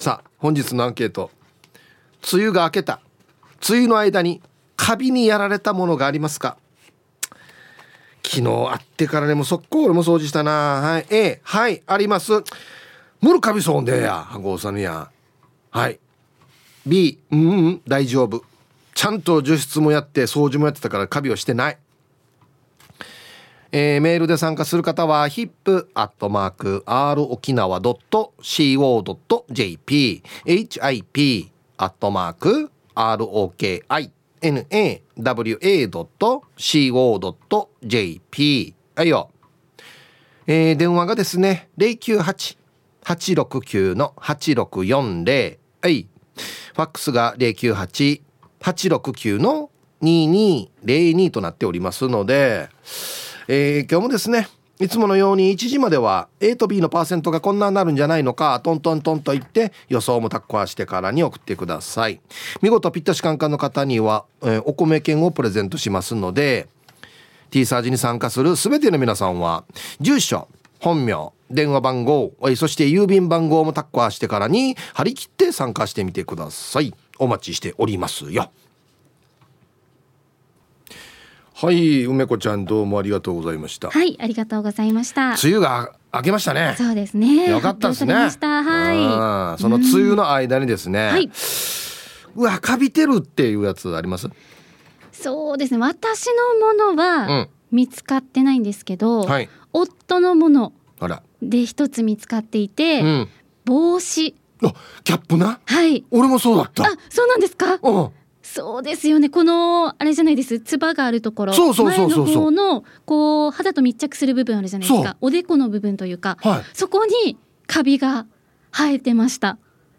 さあ本日のアンケート。梅雨が明けた。梅雨の間にカビにやられたものがありますか？昨日会ってからねもう速攻俺も掃除したな。はい。A はいあります。ムルカビそうでやゴーさんやは。い。B うんうん大丈夫。ちゃんと除湿もやって掃除もやってたからカビはしてない。えー、メールで参加する方は hip.r 沖縄 .co.jp hip アットマーク ROKINAWA.CO.jp はいよ、えー、電話がですね098-869の8640はい。ファックスが098-869の2202となっておりますのでえー、今日もですねいつものように1時までは A と B のパーセントがこんなになるんじゃないのかトントントンと言って予想もタッコアしてからに送ってください。見事ピッタシカンカンの方には、えー、お米券をプレゼントしますので T サージに参加する全ての皆さんは住所本名電話番号そして郵便番号もタッコアしてからに張り切って参加してみてください。お待ちしておりますよ。はい梅子ちゃんどうもありがとうございました。はいありがとうございました。梅雨が明けましたね。そうですね。よかったですね。はい。その梅雨の間にですね、はい、うわカビてるっていうやつあります？そうですね。私のものは見つかってないんですけど、うんはい、夫のもので一つ見つかっていて、うん、帽子。あキャップな？はい。俺もそうだった。あそうなんですか？うんそうですよね。このあれじゃないです。つばがあるところ。そうそうそうそう。前の方のこう肌と密着する部分あるじゃないですか。おでこの部分というか、はい、そこにカビが生えてました。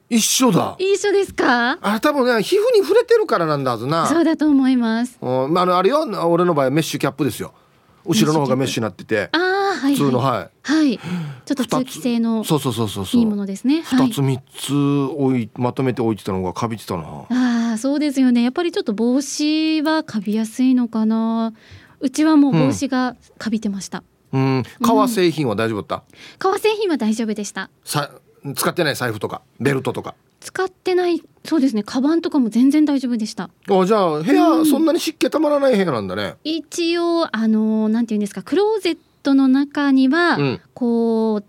一緒だ。一緒ですか？あ多分ね皮膚に触れてるからなんだはずな。そうだと思います。うん。まああれよ。俺の場合メッシュキャップですよ。後ろの方がメッシュになってて。ああはい、普通のはい。はい。ちょっと通気性のそうそうそうそういいものですね。二つ三つ置いまとめて置いてたのがカビてたな。ああそうですよね。やっぱりちょっと帽子はカビやすいのかな。うちはもう帽子がカビてました、うん、うん、革製品は大丈夫だった、革製品は大丈夫でした。さ使ってない財布とかベルトとか。使ってないそうですね。カバンとかも全然大丈夫でした。あじゃあ部屋、うん、そんなに湿気たまらない部屋なんだね。一応あのなんていうんですかクローゼットの中には、うん、こう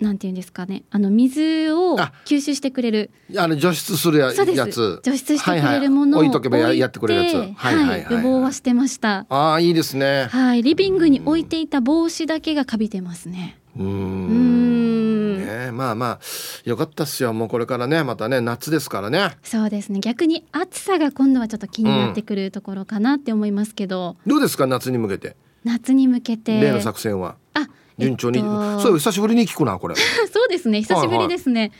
なんていうんですかね。あの水を吸収してくれる。あの除湿するやつ。除湿してくれるものを、置いとけばやってくれるやつ。はいはい、はい、予防はしてました。ああいいですね。はいリビングに置いていた帽子だけがカビてますね。うん。ねまあまあよかったっすよ。もうこれからねまたね夏ですからね。そうですね。逆に暑さが今度はちょっと気になってくるところかなって思いますけど、うん、どうですか夏に向けて？夏に向けて。例の作戦は。あ順調に、えっと、そう久しぶりに聞くなこれ そうですね久しぶりですね、はいは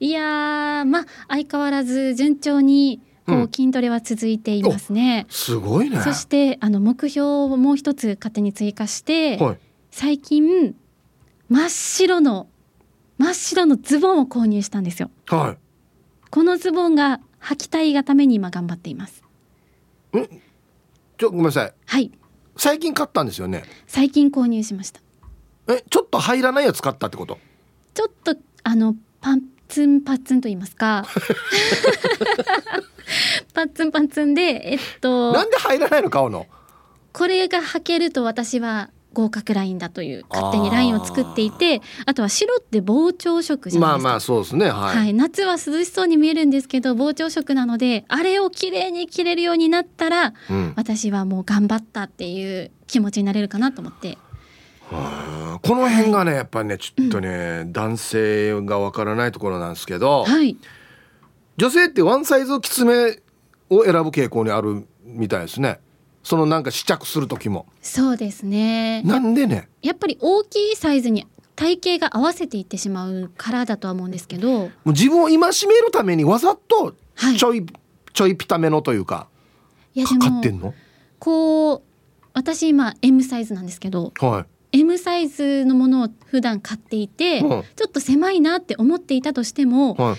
い、いやまあ相変わらず順調にこう筋トレは続いていますね、うん、すごいねそしてあの目標をもう一つ勝手に追加して、はい、最近真っ白の真っ白のズボンを購入したんですよ。はい。このズボンが履きたいがために今頑張っています。ん？ちょごめんなさい。はい。最近買ったんですよね。最近購入しました。えちょっと入らないやつ買ったってこと？ちょっとあのパンツンパッツンと言いますか。パッツンパッツンでえっと。なんで入らないの買うの？これが履けると私は合格ラインだという勝手にラインを作っていてあとは白って膨張色じゃないですかまあまあそうですね、はい、はい、夏は涼しそうに見えるんですけど膨張色なのであれを綺麗に着れるようになったら、うん、私はもう頑張ったっていう気持ちになれるかなと思って。はあ、この辺がねやっぱりねちょっとね、うん、男性がわからないところなんですけど、はい、女性ってワンサイズきつめを選ぶ傾向にあるみたいですね。そのなんか試着する時も。そうですね。なんでね？やっぱり大きいサイズに体型が合わせていってしまうからだとは思うんですけど。もう自分を戒めるためにわざとちょい、はい、ちょいピタめのというかいやでもってんの？こう私今 M サイズなんですけど、はい、M サイズのものを普段買っていて、ちょっと狭いなって思っていたとしても、は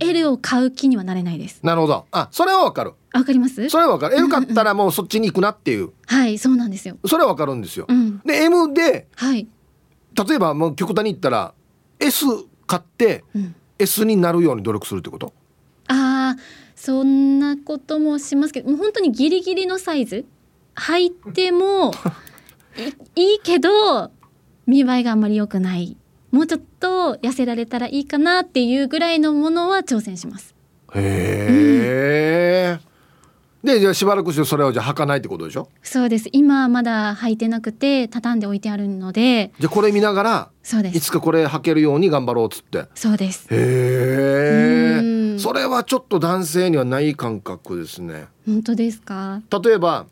い、L を買う気にはなれないです。なるほど。あそれはわかる。わかります？それはわかる。L 買ったらもうそっちに行くなっていう。はいそうなんですよ。それはわかるんですよ、うん、で M で、はい、例えばもう極端に言ったら S 買って、うん、S になるように努力するってこと？ああそんなこともしますけどもう本当にギリギリのサイズ？履いても いいけど見栄えがあんまり良くない。もうちょっと痩せられたらいいかなっていうぐらいのものは挑戦します。へえ、うん、でじゃあしばらくしてそれをじゃ履かないってことでしょ？そうです。今まだ履いてなくて畳んで置いてあるので。じゃあこれ見ながらそうです。いつかこれ履けるように頑張ろうっつって。そうです。へえそれはちょっと男性にはない感覚ですね。本当ですか？例えば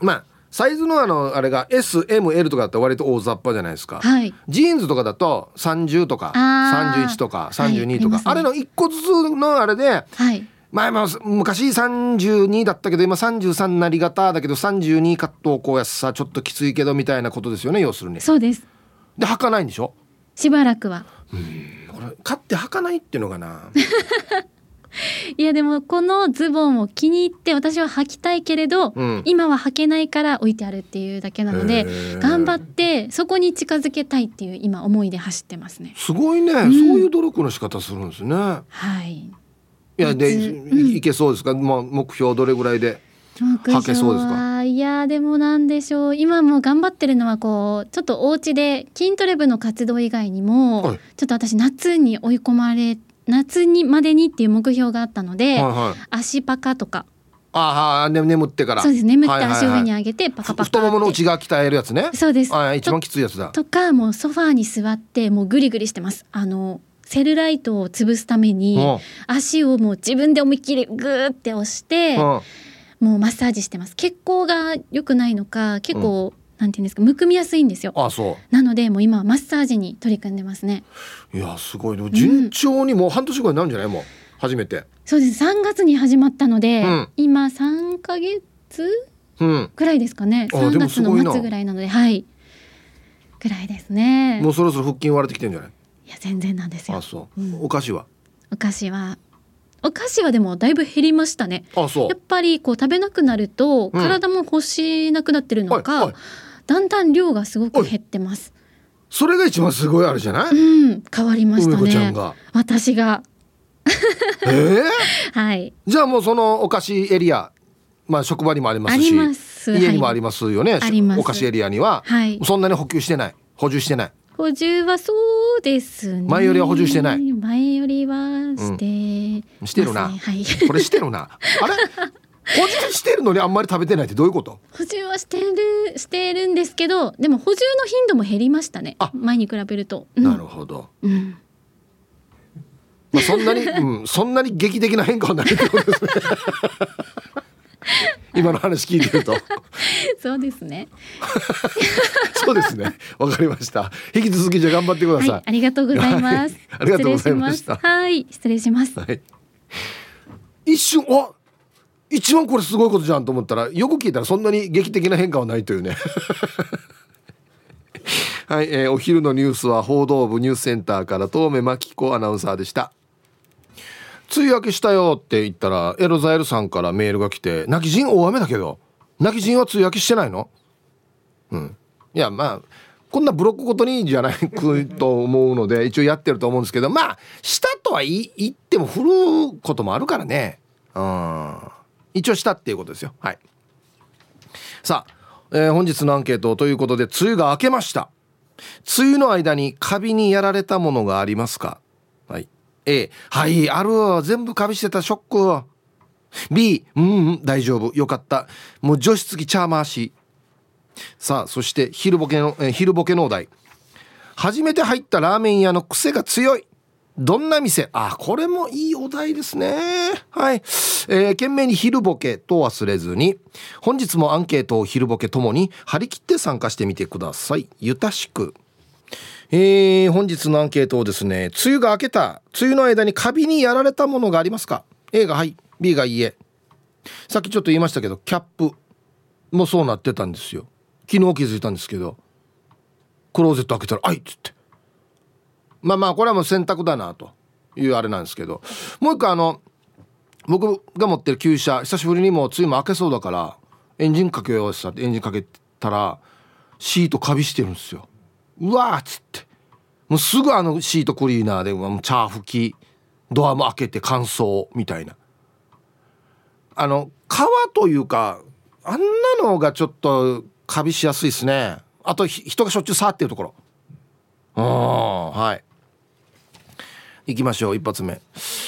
まあサイズのあのあれが SML とかだったら割と大雑把じゃないですか、はい、ジーンズとかだと30とか31とか32とか、はいあね、あれの1個ずつのあれで、はい、前も昔32だったけど今33なり型だけど32カットをこうやさちょっときついけどみたいなことですよね要するに。そうです。で履かないんでしょ？しばらくは。うんこれ買って履かないっていうのかな？いやでもこのズボンを気に入って私は履きたいけれど、うん、今は履けないから置いてあるっていうだけなので頑張ってそこに近づけたいっていう今思いで走ってますね。すごいね、うん、そういう努力の仕方するんですね。はい。いやで、うん、いけそうですか、まあ、目標どれぐらいで履けそうですか？いやでもなんでしょう。今も頑張ってるのはこうちょっとお家で筋トレ部の活動以外にも、はい、ちょっと私夏に追い込まれ夏にまでにっていう目標があったので、はいはい、足パカとか。ああ、ね、眠ってから。そうです眠って足上に上げてパカパカ太ももの内側鍛えるやつね。そうです。あ一番きついやつだ。とかもうソファーに座ってもうグリグリしてます。あのセルライトを潰すために足をもう自分で思いっきりグーって押してもうマッサージしてます。血行が良くないのか結構、うんなんていうんですかむくみやすいんですよ。あそう。なのでもう今はマッサージに取り組んでますね。いやすごい。順調にもう半年ぐらいなんじゃないもう初めて。そうです。3月に始まったので、うん、今3か月ぐらいですかね、うん、3月の末ぐらいなのではい。ぐらいですね。もうそろそろ腹筋割れてきてんじゃない？いや全然なんですよ。あそう、うん、お菓子は？お菓子はお菓子はでもだいぶ減りましたね。あそう。やっぱりこう食べなくなると体も欲しなくなってるのか、はいはい。だんだん量がすごく減ってます。それが一番すごいあるじゃない？うん変わりましたね。私が。えー、はい。じゃあもうそのお菓子エリアまあ職場にもありますし家にもありますよね、はい、お菓子エリアには、はい、そんなに補給してない？補充してない？補充はそうですね。前よりは補充してない？前よりはして、うん、してるな、はい、これしてるな。あれ？補充してるのにあんまり食べてないってどういうこと？補充はしてるしてるんですけどでも補充の頻度も減りましたね。前に比べると、うん、なるほど、うん、まあそんなに、うん、そんなに劇的な変化はないってことですね 今の話聞いてると。そうですね。そうですね。わかりました。引き続きじゃ頑張ってください、はい、ありがとうございます、ありがとうございました。はい失礼します、はい、一瞬あ一番これすごいことじゃんと思ったらよく聞いたらそんなに劇的な変化はないというね。はい、えー、お昼のニュースは報道部ニュースセンターから遠目真紀子アナウンサーでした梅雨明けしたよって言ったらエロザエルさんからメールが来て泣き人大雨だけど泣き人は梅雨明けしてないの？うん。いやまあこんなブロックごとにじゃないくと思うので一応やってると思うんですけどまあしたとは言っても降ることもあるからね。うん。一応したっていうことですよ。はい。さあ、えー、本日のアンケートということで梅雨が明けました。梅雨の間にカビにやられたものがありますか？はい。A はいある全部カビしてたショック B うん、うん、大丈夫。よかった。もう除湿機チャーマーし。さあそして昼ボケの、え、昼ボケのお題。初めて入ったラーメン屋の癖が強い。どんな店？あ、これもいいお題ですね。はい。えー、懸命に昼ボケと忘れずに、本日もアンケートを昼ボケともに張り切って参加してみてください。ゆたしく。えー、本日のアンケートをですね、梅雨が明けた、梅雨の間にカビにやられたものがありますか ?A がはい、B がいいえ。さっきちょっと言いましたけど、キャップもそうなってたんですよ。昨日気づいたんですけど、クローゼット開けたら、あいっつって。まあまあこれはもう選択だなというあれなんですけどもう一個あの僕が持ってる旧車久しぶりにもう梅雨も明けそうだからエンジンかけようさってエンジンかけたらシートカビしてるんですようわっつってもうすぐあのシートクリーナーでもうチャー拭きドアも開けて乾燥みたいな。あの皮というかあんなのがちょっとカビしやすいですね。あと人がしょっちゅう触ってるところ。うんはい。行きましょう一発目。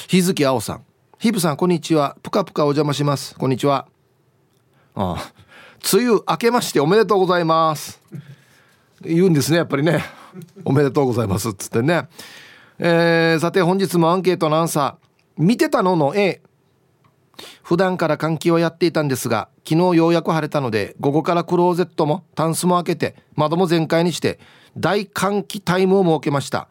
日月青さん。ヒブさんこんにちは。ぷかぷかお邪魔します。こんにちは。ああ。梅雨明けましておめでとうございます。言うんですねやっぱりね。おめでとうございますっつってね。えー、さて本日もアンケートのアンサー。見てたのの A 普段から換気をやっていたんですが昨日ようやく晴れたので午後からクローゼットもタンスも開けて窓も全開にして大換気タイムを設けました。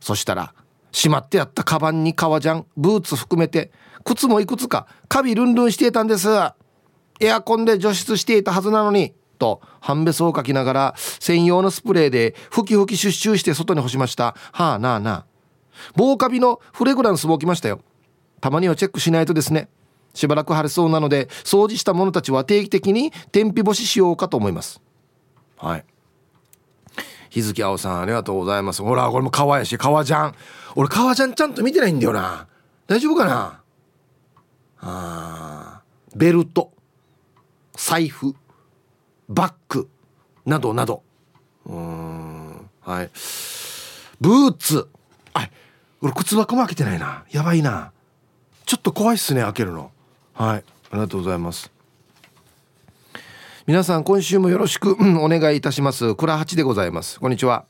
そしたらしまってあったカバンに革ジャンブーツ含めて靴もいくつかカビルンルンしていたんです。エアコンで除湿していたはずなのにと半べそをかきながら専用のスプレーでふきふきシュッシュして外に干しました。はあなあなあ。防カビのフレグランスも置きましたよ。たまにはチェックしないとですね。しばらく晴れそうなので掃除した者たちは定期的に天日干ししようかと思います。はい。日月青さんありがとうございます。ほらこれも革やし革ジャン俺革ジャンちゃんと見てないんだよな。大丈夫かな？あベルト。財布。バッグなどなど。うんはい。ブーツ。あ俺靴箱も開けてないな。やばいな。ちょっと怖いっすね開けるの。はい。ありがとうございます。皆さん今週もよろしくお願いいたします。倉八でございます。こんにちは。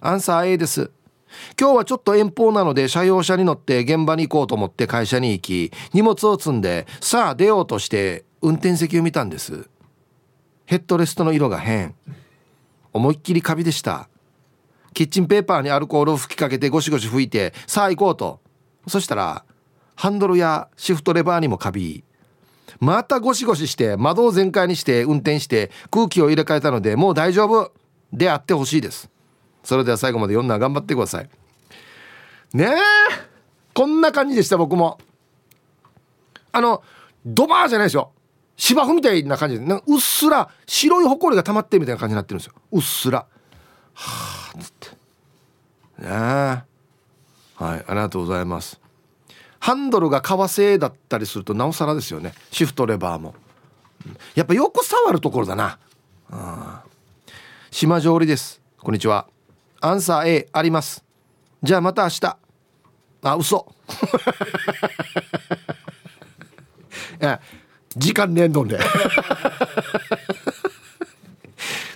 アンサー A です。今日はちょっと遠方なので車用車に乗って現場に行こうと思って会社に行き荷物を積んでさあ出ようとして運転席を見たんです。ヘッドレストの色が変。思いっきりカビでした。キッチンペーパーにアルコールを吹きかけてゴシゴシ拭いてさあ行こうと。そしたらハンドルやシフトレバーにもカビ。またゴシゴシして窓を全開にして運転して空気を入れ替えたのでもう大丈夫。であってほしいです。それでは最後まで読んだ頑張ってください。ねえ。こんな感じでした僕も。あのドバーじゃないですよ芝生みたいな感じでなんかうっすら白い埃が溜まってみたいな感じになってるんですよ。うっすら。はあつって。ねえはいありがとうございます。ハンドルが革製だったりするとなおさらですよね。シフトレバーも。やっぱよく触るところだな。うん。島上りです。こんにちは。アンサー A あります。じゃあまた明日。あ嘘。い や時間ねんどんで。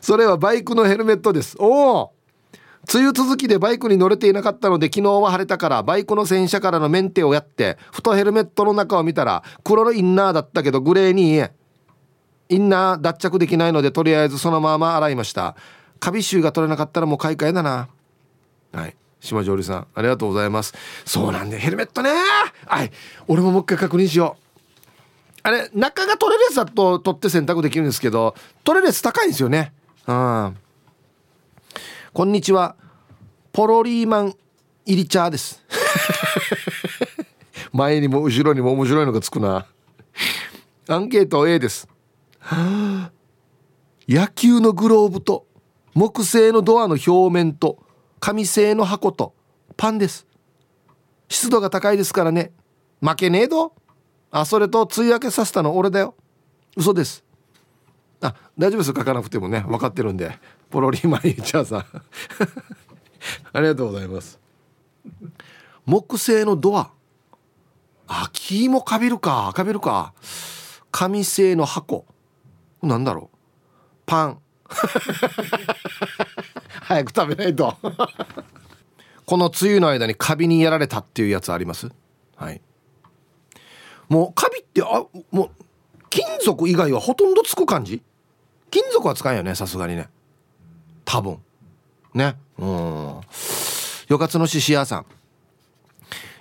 それはバイクのヘルメットです。おお梅雨続きでバイクに乗れていなかったので昨日は晴れたからバイクの洗車からのメンテをやってふとヘルメットの中を見たら黒のインナーだったけどグレーにインナー脱着できないのでとりあえずそのまま洗いました。カビ臭が取れなかったらもう買い替えだな。はい。島上里さんありがとうございます。そうなんでヘルメットねはい。俺ももう一回確認しよう。あれ中が取れるやつだと取って洗濯できるんですけど取れるやつ高いんですよね。うん。こんにちは。ポロリーマンイリチャーです。前にも後ろにも面白いのがつくな。アンケート A です。野球のグローブと木製のドアの表面と紙製の箱とパンです。湿度が高いですからね。負けねえどあそれと梅雨明けさせたの俺だよ。嘘です。あ大丈夫です書かなくてもね。分かってるんで。ポロリマイチャーさん。ありがとうございます。木製のドア。あ木もかびるか。かびるか。紙製の箱。なんだろう。パン。早く食べないと。この梅雨の間にカビにやられたっていうやつあります？はい。もうカビってあもう金属以外はほとんどつく感じ？金属は使えんよねさすがにね。多分。ね。うん。よかつのしし屋さん。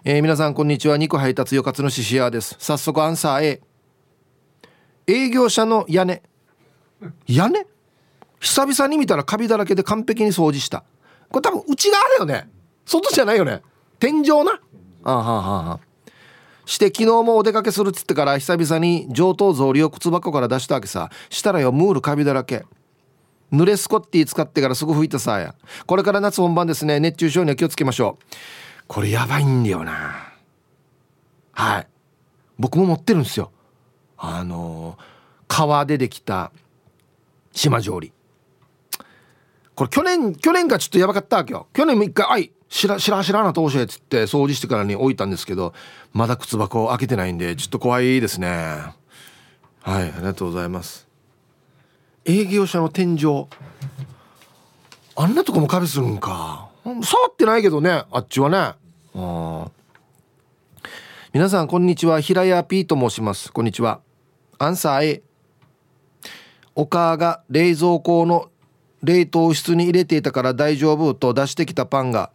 えー、皆さんこんにちは。肉配達よかつのしし屋です。早速アンサー A 営業者の屋根。屋根？久々に見たらカビだらけで完璧に掃除した。これ多分内側だよね。外じゃないよね。天井な。あはははして昨日もお出かけするっつってから久々に上等草履を靴箱から出したわけさ。したらよムールカビだらけ。濡れスコッティ使ってからすぐ拭いたさや。これから夏本番ですね。熱中症には気をつけましょう。これやばいんだよな。はい。僕も持ってるんですよ。あの川でできた島上り。これ去年去年がちょっとやばかったわけよ。去年も一回「あいしらしらしらな通し」っつって掃除してからに置いたんですけどまだ靴箱開けてないんでちょっと怖いですね。はいありがとうございます。営業者の天井あんなとこもカビするんか。触ってないけどねあっちはね。あ皆さんこんにちは。平屋 P と申します。こんにちは。アンサー A お母が冷蔵庫の冷凍室に入れていたから大丈夫と出してきたパンが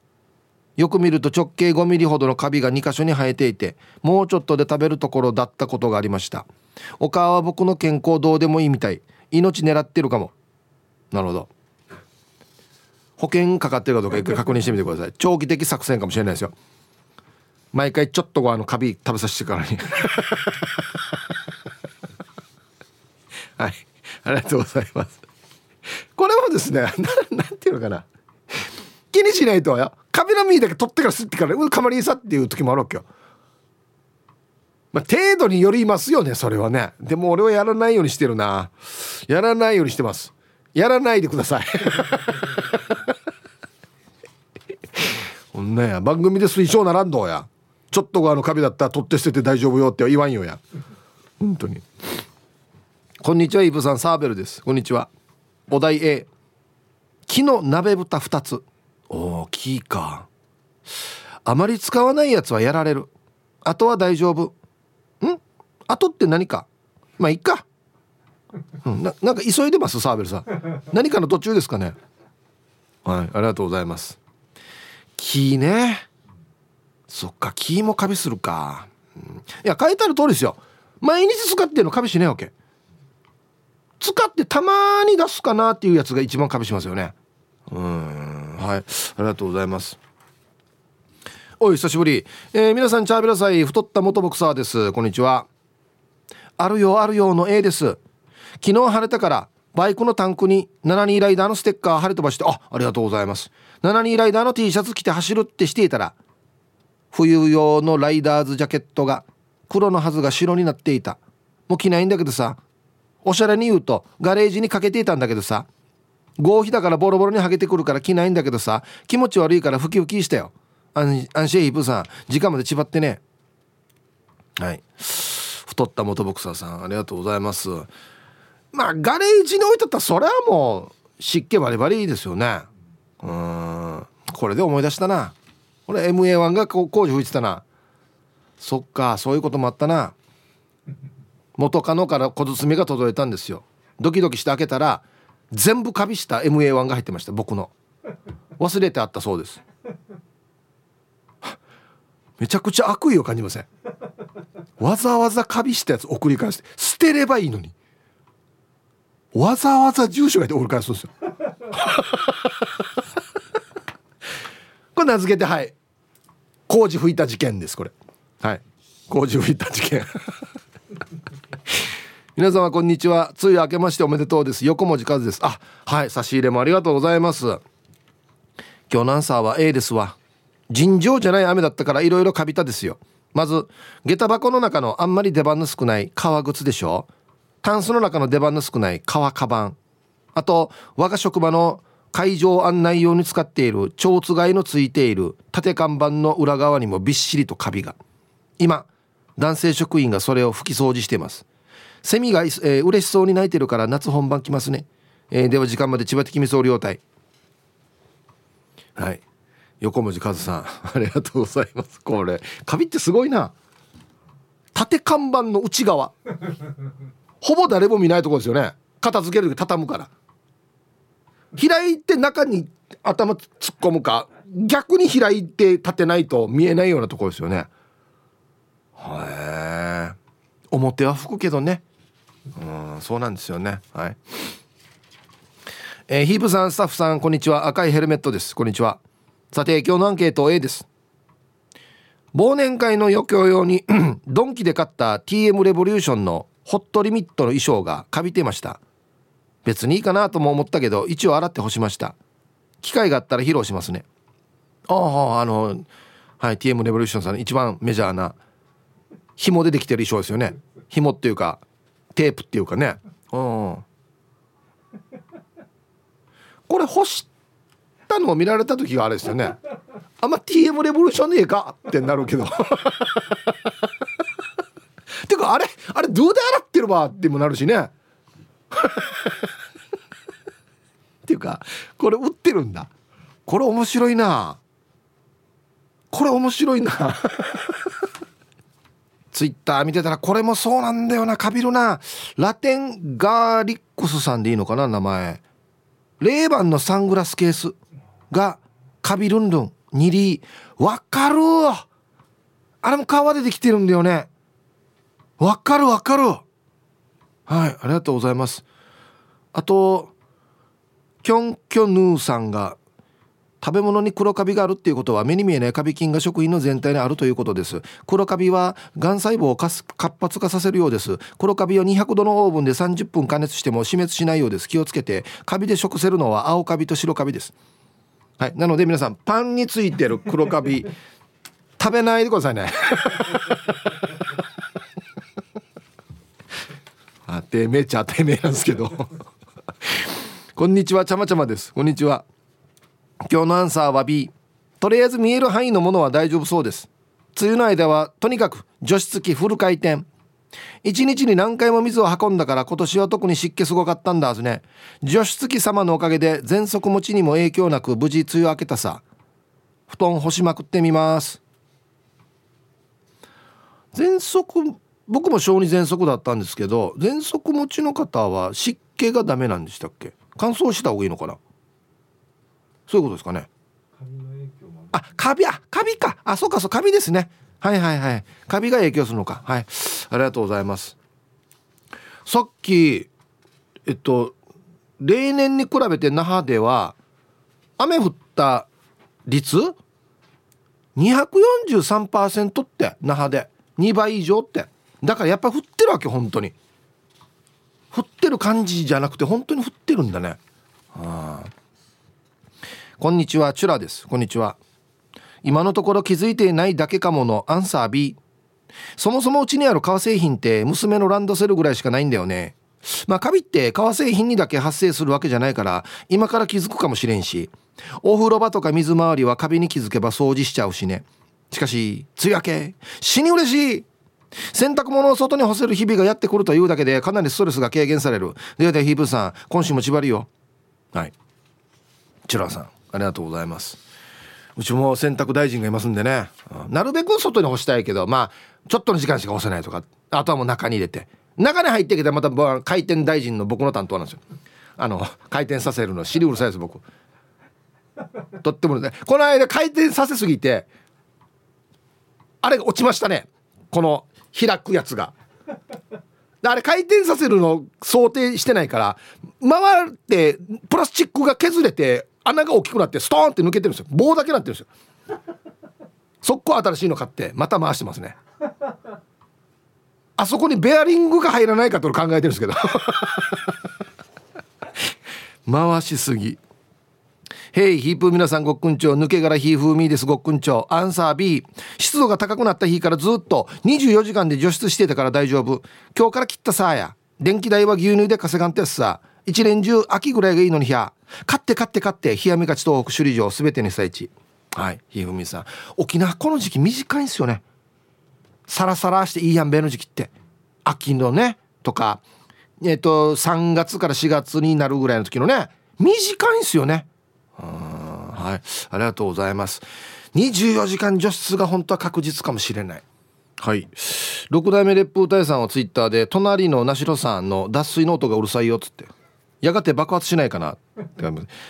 よく見ると直径5ミリほどのカビが2箇所に生えていてもうちょっとで食べるところだったことがありました。お母は僕の健康どうでもいいみたい。命狙ってるかも。なるほど。保険かかってるかどうか一回確認してみてください。長期的作戦かもしれないですよ。毎回ちょっとあのカビ食べさせてからに。はい。ありがとうございますこれもですね ななんていうのかな。気にしないとよ。カビの実だけ取ってから吸ってからうんかまりさっていう時もあるわけよ。まあ、程度によりますよねそれはね。でも俺はやらないようにしてるな。やらないようにしてます。やらないでください。ほんなや。番組で推奨ならんどうや。ちょっとあのカビだったら取って捨てて大丈夫よって言わんよや。本当に。こんにちはイブさん。サーベルです。こんにちは。お題 A 木の鍋蓋2つ。おお木か。あまり使わないやつはやられる。あとは大丈夫。ん？後って何か。まあいっか、うん、ななんか急いでます？サーベルさん。何かの途中ですかね。はいありがとうございます。木ね。そっか木もカビするか、うん、いや書いてある通りですよ。毎日使ってるのカビしないわけ。使ってたまに出すかなっていうやつが一番カビしますよね。うん。はい。ありがとうございます。おい久しぶり、えー、皆さんチャービラサイ太った元ボクサーです。こんにちは。あるよあるよの A です。昨日晴れたからバイクのタンクに72ライダーのステッカー貼り飛ばしてあありがとうございます。72ライダーの T シャツ着て走るってしていたら冬用のライダーズジャケットが黒のはずが白になっていた。もう着ないんだけどさおしゃれに言うとガレージにかけていたんだけどさ。合皮だからボロボロに剥げてくるから着ないんだけどさ。気持ち悪いからふきふきしたよ。アンアンシェイプさん。時間までちばってね。はい。太った元ボクサーさんありがとうございます。まあガレージに置いとったらそれはもう湿気バリバリですよね。うん。これで思い出したな。これ MA1 が工事吹いてたな。そっかそういうこともあったな。元カノから小包が届いたんですよ。ドキドキして開けたら全部カビした MA1 が入ってました。僕の。忘れてあったそうです。めちゃくちゃ悪意を感じません？わざわざカビしたやつ送り返して捨てればいいのに。わざわざ住所がいて送り返すんですよ。これ名付けてはい。工事吹いた事件ですこれ。はい。工事吹いた事件。皆様こんにちは。つい明けましておめでとうです。横文字数です。あはい。差し入れもありがとうございます。今日のアンサーは A ですわ。尋常じゃない雨だったからいろいろカビたですよ。まず下駄箱の中のあんまり出番の少ない革靴でしょ。タンスの中の出番の少ない革カバン。あと我が職場の会場案内用に使っている蝶つがいのついている縦看板の裏側にもびっしりとカビが。今男性職員がそれを拭き掃除しています。セミが、えー、嬉しそうに鳴いてるから夏本番来ますね、えー、では時間まで千葉的味噌両体はい。横文字和さん ありがとうございます。これカビってすごいな。縦看板の内側。ほぼ誰も見ないところですよね。片付ける時畳むから。開いて中に頭突っ込むか逆に開いて立てないと見えないようなところですよね。へえ表は拭くけどね。うんそうなんですよね。はい。えー、ヒープさんスタッフさんこんにちは。赤いヘルメットです。こんにちは。さて今日のアンケート A です。忘年会の余興用に ドンキで買った TM レボリューションのホットリミットの衣装がかびてました。別にいいかなとも思ったけど一応洗って干しました。機会があったら披露しますね。あああのはい TM レボリューションさんの一番メジャーな紐でできてる衣装ですよね。紐っていうかテープっていうかね。うんこれ干したのを見られた時があれですよね。あんま TM レボリューションねえかってなるけど。ていうかあれあれどうで洗ってるわってもなるしね。っていうかこれ売ってるんだ。これ面白いな。これ面白いな。ツイッター見てたらこれもそうなんだよな。カビるな。ラテンガーリックスさんでいいのかな名前。レーバンのサングラスケースがカビルンルン2リわかる。あれも革でできてるんだよね。わかるわかる。はいありがとうございます。あとキョンキョヌーさんが食べ物に黒カビがあるっていうことは目に見えないカビ菌が食品の全体にあるということです。黒カビはがん細胞を活発化させるようです。黒カビは200度のオーブンで30分加熱しても死滅しないようです。気をつけて。カビで食せるのは青カビと白カビです。はい。なので皆さんパンについてる黒カビ 食べないでくださいね。あてめえちゃてめえなんですけど。こんにちは。ちゃまちゃまです。こんにちは。今日のアンサーは B とりあえず見える範囲のものは大丈夫そうです。梅雨の間はとにかく除湿機フル回転。一日に何回も水を運んだから今年は特に湿気すごかったんだはずね。除湿機様のおかげで喘息持ちにも影響なく無事梅雨明けたさ。布団干しまくってみます。喘息僕も小児喘息だったんですけど喘息持ちの方は湿気がダメなんでしたっけ？乾燥した方がいいのかな？そういうことですかね。あカビあカビか。あそうかそうカビですね。はいはいはい。カビが影響するのか。はい。ありがとうございます。さっきえっと例年に比べて那覇では雨降った率243%って那覇で。2倍以上って。だからやっぱ降ってるわけ本当に。降ってる感じじゃなくて本当に降ってるんだね。ああこんにちはチュラです。こんにちは。今のところ気づいていないだけかものアンサー B そもそもうちにある革製品って娘のランドセルぐらいしかないんだよね。まあカビって革製品にだけ発生するわけじゃないから今から気づくかもしれんし。お風呂場とか水回りはカビに気づけば掃除しちゃうしね。しかし梅雨明け。死に嬉しい。洗濯物を外に干せる日々がやってくるというだけでかなりストレスが軽減される。ではではヒープさん今週も縛りよ。はい。チュラさん。ありがとうございます。うちも洗濯大臣がいますんでね。なるべく外に干したいけどまあちょっとの時間しか干せないとかあとはもう中に入れて。中に入ってきたらまた回転大臣の僕の担当なんですよ。あの回転させるの尻うるさいです僕。とってもねこの間回転させすぎてあれが落ちましたね。この開くやつが。あれ回転させるの想定してないから回ってプラスチックが削れて穴が大きくなってストーンって抜けてるんですよ。棒だけなってるんですよ。速攻新しいの買ってまた回してますね。あそこにベアリングが入らないかと考えてるんですけど。回しすぎ。ヘイヒープ皆さんごっくんちょう。抜け殻ヒーフーミーです。ごっくんちょう。アンサー B 湿度が高くなった日からずっと24時間で除湿してたから大丈夫。今日から切ったさあや。電気代は牛乳で稼がんってやつさ。一年中秋ぐらいがいいのにひゃ。買って買って買って冷やみ勝ち東北首里城すべてに被地はいひふみさん。沖縄この時期短いんですよね。サラサラしていいやんべの時期って。秋のねとかえっ、ー、と3月から4月になるぐらいの時のね短いんですよね。はい。ありがとうございます。24時間除湿が本当は確実かもしれない。はい。6代目烈風隊さんはツイッターで隣の那城さんの脱水の音がうるさいよっつって。やがて爆発しないかな。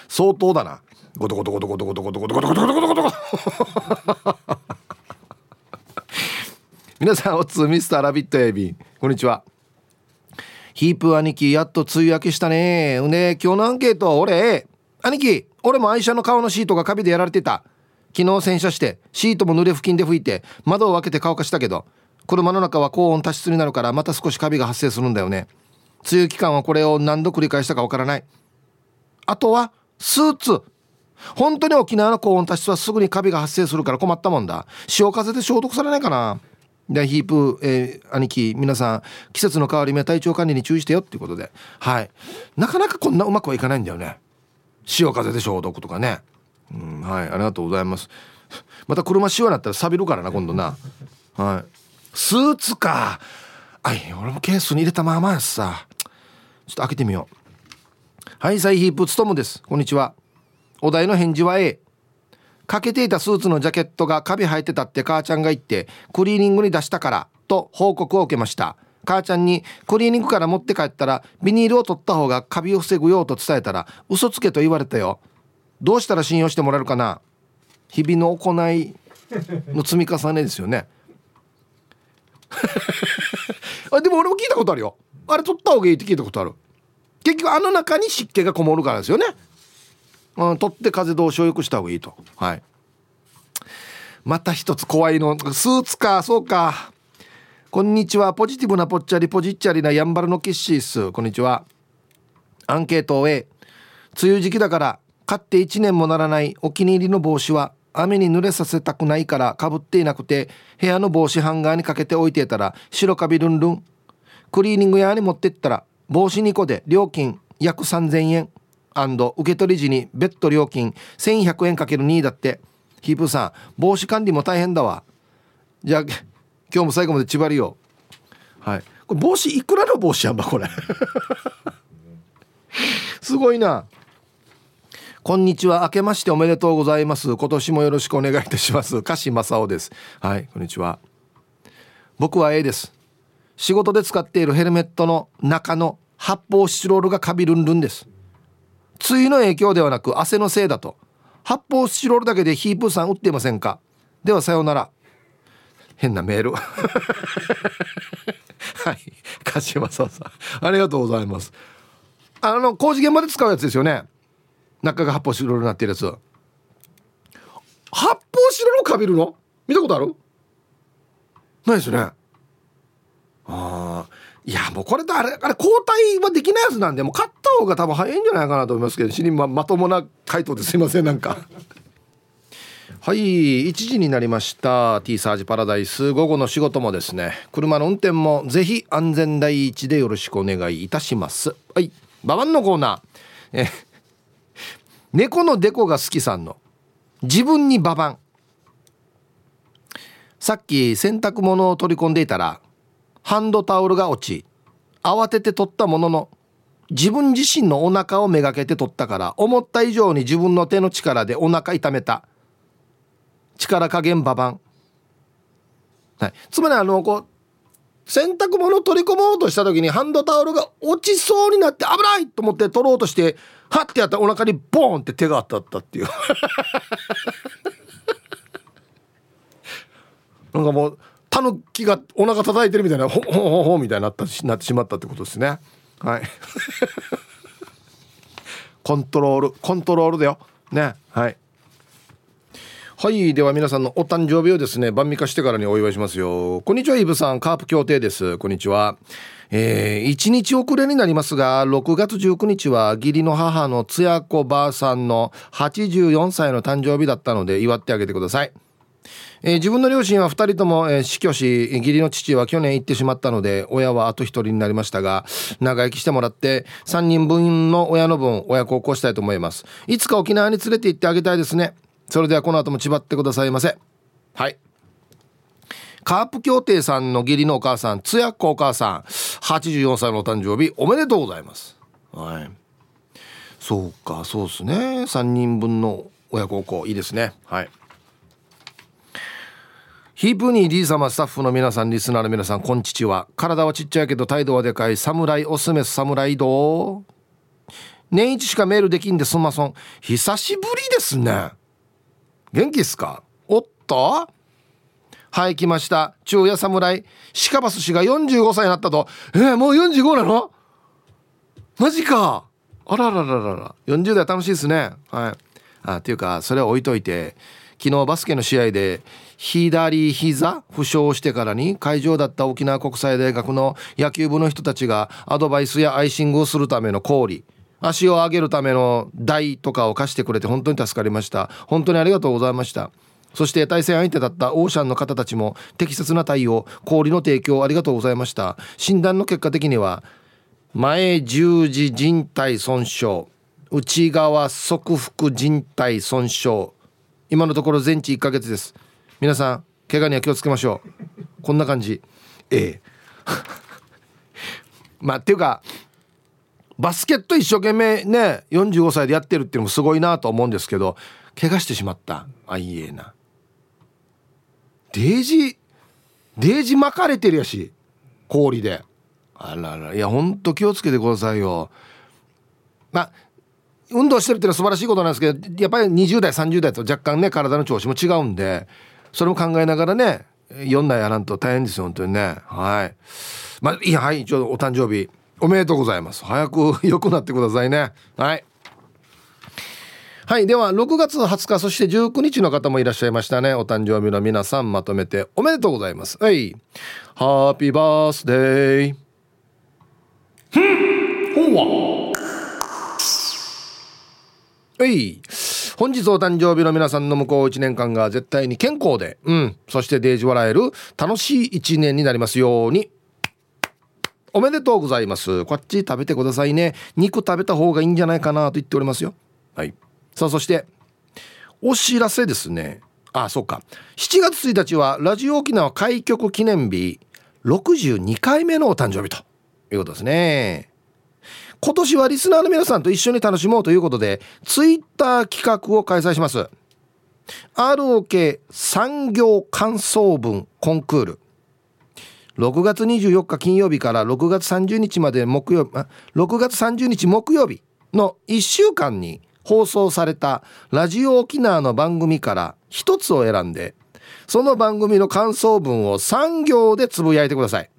相当だな。ゴトゴトゴトゴトゴトゴトゴトゴトゴトゴトゴト。ゴト皆さんおつミスターラビットエビ。こんにちは。ヒープ兄貴やっと梅雨明けしたね。うね今日のアンケート俺。兄貴俺も愛車の顔のシートがカビでやられてた。昨日洗車してシートも濡れ布巾で拭いて窓を開けて乾かしたけど車の中は高温多湿になるからまた少しカビが発生するんだよね。梅雨期間はこれを何度繰り返したかわからない。あとはスーツ。本当に沖縄の高温多湿はすぐにカビが発生するから困ったもんだ。潮風で消毒されないかな。でヒープ、えー、兄貴皆さん季節の変わり目体調管理に注意してよっていうことで。はい。なかなかこんなうまくはいかないんだよね。潮風で消毒とかね。うんはい。ありがとうございます。また車潮になったら錆びるからな今度な。はい。スーツか。あい俺もケースに入れたままやさ。ちょっと開けてみよう。はいサイヒープつとむです。こんにちは。お題の返事は A かけていたスーツのジャケットがカビ生えてたって母ちゃんが言ってクリーニングに出したからと報告を受けました。母ちゃんにクリーニングから持って帰ったらビニールを取った方がカビを防ぐよと伝えたら嘘つけと言われたよ。どうしたら信用してもらえるかな。日々の行いの積み重ねですよね。あでも俺も聞いたことあるよ。あれ取った方がいいって聞いたことある。結局あの中に湿気がこもるからですよね。うん、取って風通しを良くした方がいいと。はい。また一つ怖いの。スーツか。そうか。こんにちは。ポジティブなぽっちゃりポジッチャリなやんばるのキッシースこんにちは。アンケートを A 梅雨時期だから買って1年もならないお気に入りの帽子は雨に濡れさせたくないからかぶっていなくて部屋の帽子ハンガーにかけておいてたら白カビルンルン。クリーニング屋に持ってったら帽子2個で料金約3000円。受け取り時に別途料金1100円かける2だって。ヒープさん帽子管理も大変だわ。じゃあ今日も最後まで縛りよはい。これ帽子いくらの帽子やんばこれ。すごいな。こんにちは。明けましておめでとうございます。今年もよろしくお願いいたします。歌詞正雄です。はいこんにちは。僕は A です。仕事で使っているヘルメットの中の発泡スチロールがカビルンルンです。梅雨の影響ではなく汗のせいだと。発泡スチロールだけでヒープーさん打っていませんか？ではさようなら。変なメール。はい。柏沢さんありがとうございます。あの工事現場で使うやつですよね？中が発泡スチロールになってるやつ発泡スチロールかびるの？見たことある？ないですね。ああいやもうこれとあれあれ交代はできないやつなんでもう買った方が多分早いんじゃないかなと思いますけど死にままともな回答ですいませんなんか。はい1時になりました。T サージパラダイス。午後の仕事もですね。車の運転もぜひ安全第一でよろしくお願いいたします。はいババンのコーナー。え猫のデコが好きさんの。自分にババン。さっき洗濯物を取り込んでいたらハンドタオルが落ち慌てて取ったものの自分自身のお腹をめがけて取ったから思った以上に自分の手の力でお腹痛めた。力加減ババン、はい、つまりあのこう洗濯物取り込もうとした時にハンドタオルが落ちそうになって危ないと思って取ろうとしてハッてやったらお腹にボーンって手が当たったっていう。なんかもうタヌキがお腹叩いてるみたいなほほほほみたいになったなってしまったってことですね。はい。コントロールコントロールだよ。ね。はい。はい。では皆さんのお誕生日をですね晩味化してからにお祝いしますよ。こんにちはイブさん。カープ協定です。こんにちは。えー、1日遅れになりますが6月19日は義理の母のつや子ばあさんの84歳の誕生日だったので祝ってあげてください。えー、自分の両親は2人とも、えー、死去し義理の父は去年行ってしまったので親はあと1人になりましたが長生きしてもらって3人分の親の分親孝行したいと思います。いつか沖縄に連れて行ってあげたいですね。それではこの後もちばってくださいませ。はい。カープ協定さんの義理のお母さんつやっこお母さん84歳のお誕生日おめでとうございます。はい。そうかそうですね。3人分の親孝行。いいですね。はい。ヒープニー D 様スタッフの皆さんリスナーの皆さんこんちちは。体はちっちゃいけど態度はでかい。侍オスメス侍どう年一しかメールできんですんまそん。久しぶりですね。元気っすか？おっとはい来ました。昼夜侍。シカバス氏が45歳になったと。えー、もう45なの？マジか。あららららら。40代楽しいですね。はい。あっていうかそれは置いといて昨日バスケの試合で左膝負傷してからに会場だった沖縄国際大学の野球部の人たちがアドバイスやアイシングをするための氷足を上げるための台とかを貸してくれて本当に助かりました。本当にありがとうございました。そして対戦相手だったオーシャンの方たちも適切な対応氷の提供ありがとうございました。診断の結果的には前十字靭帯損傷内側側腹靭帯損傷。今のところ全治1ヶ月です。皆さん怪我には気をつけましょう。こんな感じ。ええ。まあっていうかバスケット一生懸命ね45歳でやってるっていうのもすごいなと思うんですけど怪我してしまった。あいえな。デージデージ巻かれてるやし氷で。あらら。いやほんと気をつけてくださいよ。まあ運動してるっていうのは素晴らしいことなんですけどやっぱり20代30代と若干ね体の調子も違うんでそれも考えながらね4代やらんと大変ですよ本当にね。はい。まあいやはい一応お誕生日おめでとうございます。早く良くなってくださいね。はいはいでは6月20日そして19日の方もいらっしゃいましたね。お誕生日の皆さんまとめておめでとうございます。はいハッピーバースデー。は？い本日お誕生日の皆さんの向こう1年間が絶対に健康でうんそしてデージ笑える楽しい1年になりますように。おめでとうございます。こっち食べてくださいね。肉食べた方がいいんじゃないかなと言っておりますよ。はいさあそしてお知らせですね。あそうか。7月1日はラジオ沖縄開局記念日62回目のお誕生日ということですね。今年はリスナーの皆さんと一緒に楽しもうということでツイッター企画を開催します。ROK 産業感想文コンクール。6月24日金曜日から6月30日まで木曜日6月30日木曜日の1週間に放送されたラジオ沖縄の番組から一つを選んでその番組の感想文を3行でつぶやいてください。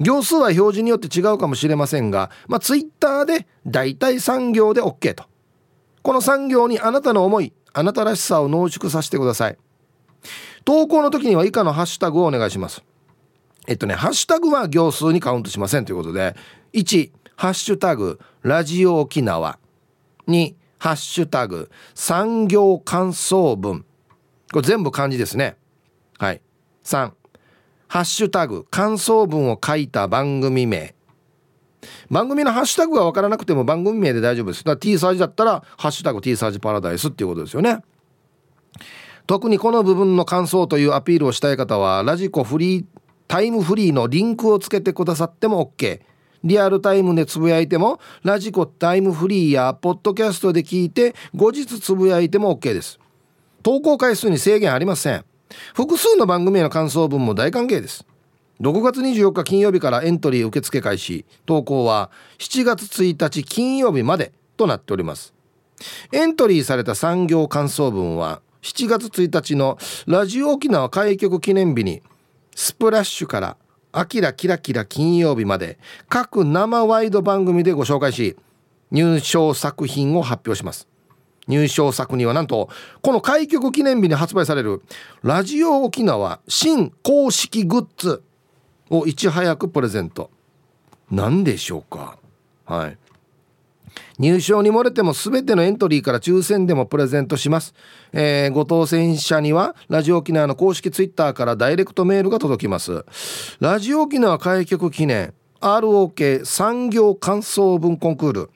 行数は表示によって違うかもしれませんが、まあ、ツイッターでだいたい3行で OK と。この3行にあなたの思いあなたらしさを濃縮させてください。投稿の時には以下のハッシュタグをお願いします。えっとねハッシュタグは行数にカウントしませんということで1ハッシュタグラジオ沖縄。2ハッシュタグ産業感想文。これ全部漢字ですね。はい。3ハッシュタグ感想文を書いた番組名。番組のハッシュタグが分からなくても番組名で大丈夫です。だから T サージだったら「ハッシュタグ T サージパラダイス」っていうことですよね。特にこの部分の感想というアピールをしたい方はラジコフリータイムフリーのリンクをつけてくださっても OK リアルタイムでつぶやいてもラジコタイムフリーやポッドキャストで聞いて後日つぶやいても OK です。投稿回数に制限ありません。複数の番組への感想文も大歓迎です。6月24日金曜日からエントリー受付開始。投稿は7月1日金曜日までとなっております。エントリーされた産業感想文は7月1日のラジオ沖縄開局記念日にスプラッシュからアキラキラキラ金曜日まで各生ワイド番組でご紹介し入賞作品を発表します。入賞作にはなんとこの開局記念日に発売されるラジオ沖縄新公式グッズをいち早くプレゼント。何でしょうか？はい。入賞に漏れても全てのエントリーから抽選でもプレゼントします、えー、ご当選者にはラジオ沖縄の公式ツイッターからダイレクトメールが届きます。ラジオ沖縄開局記念 ROK 産業感想文コンクール。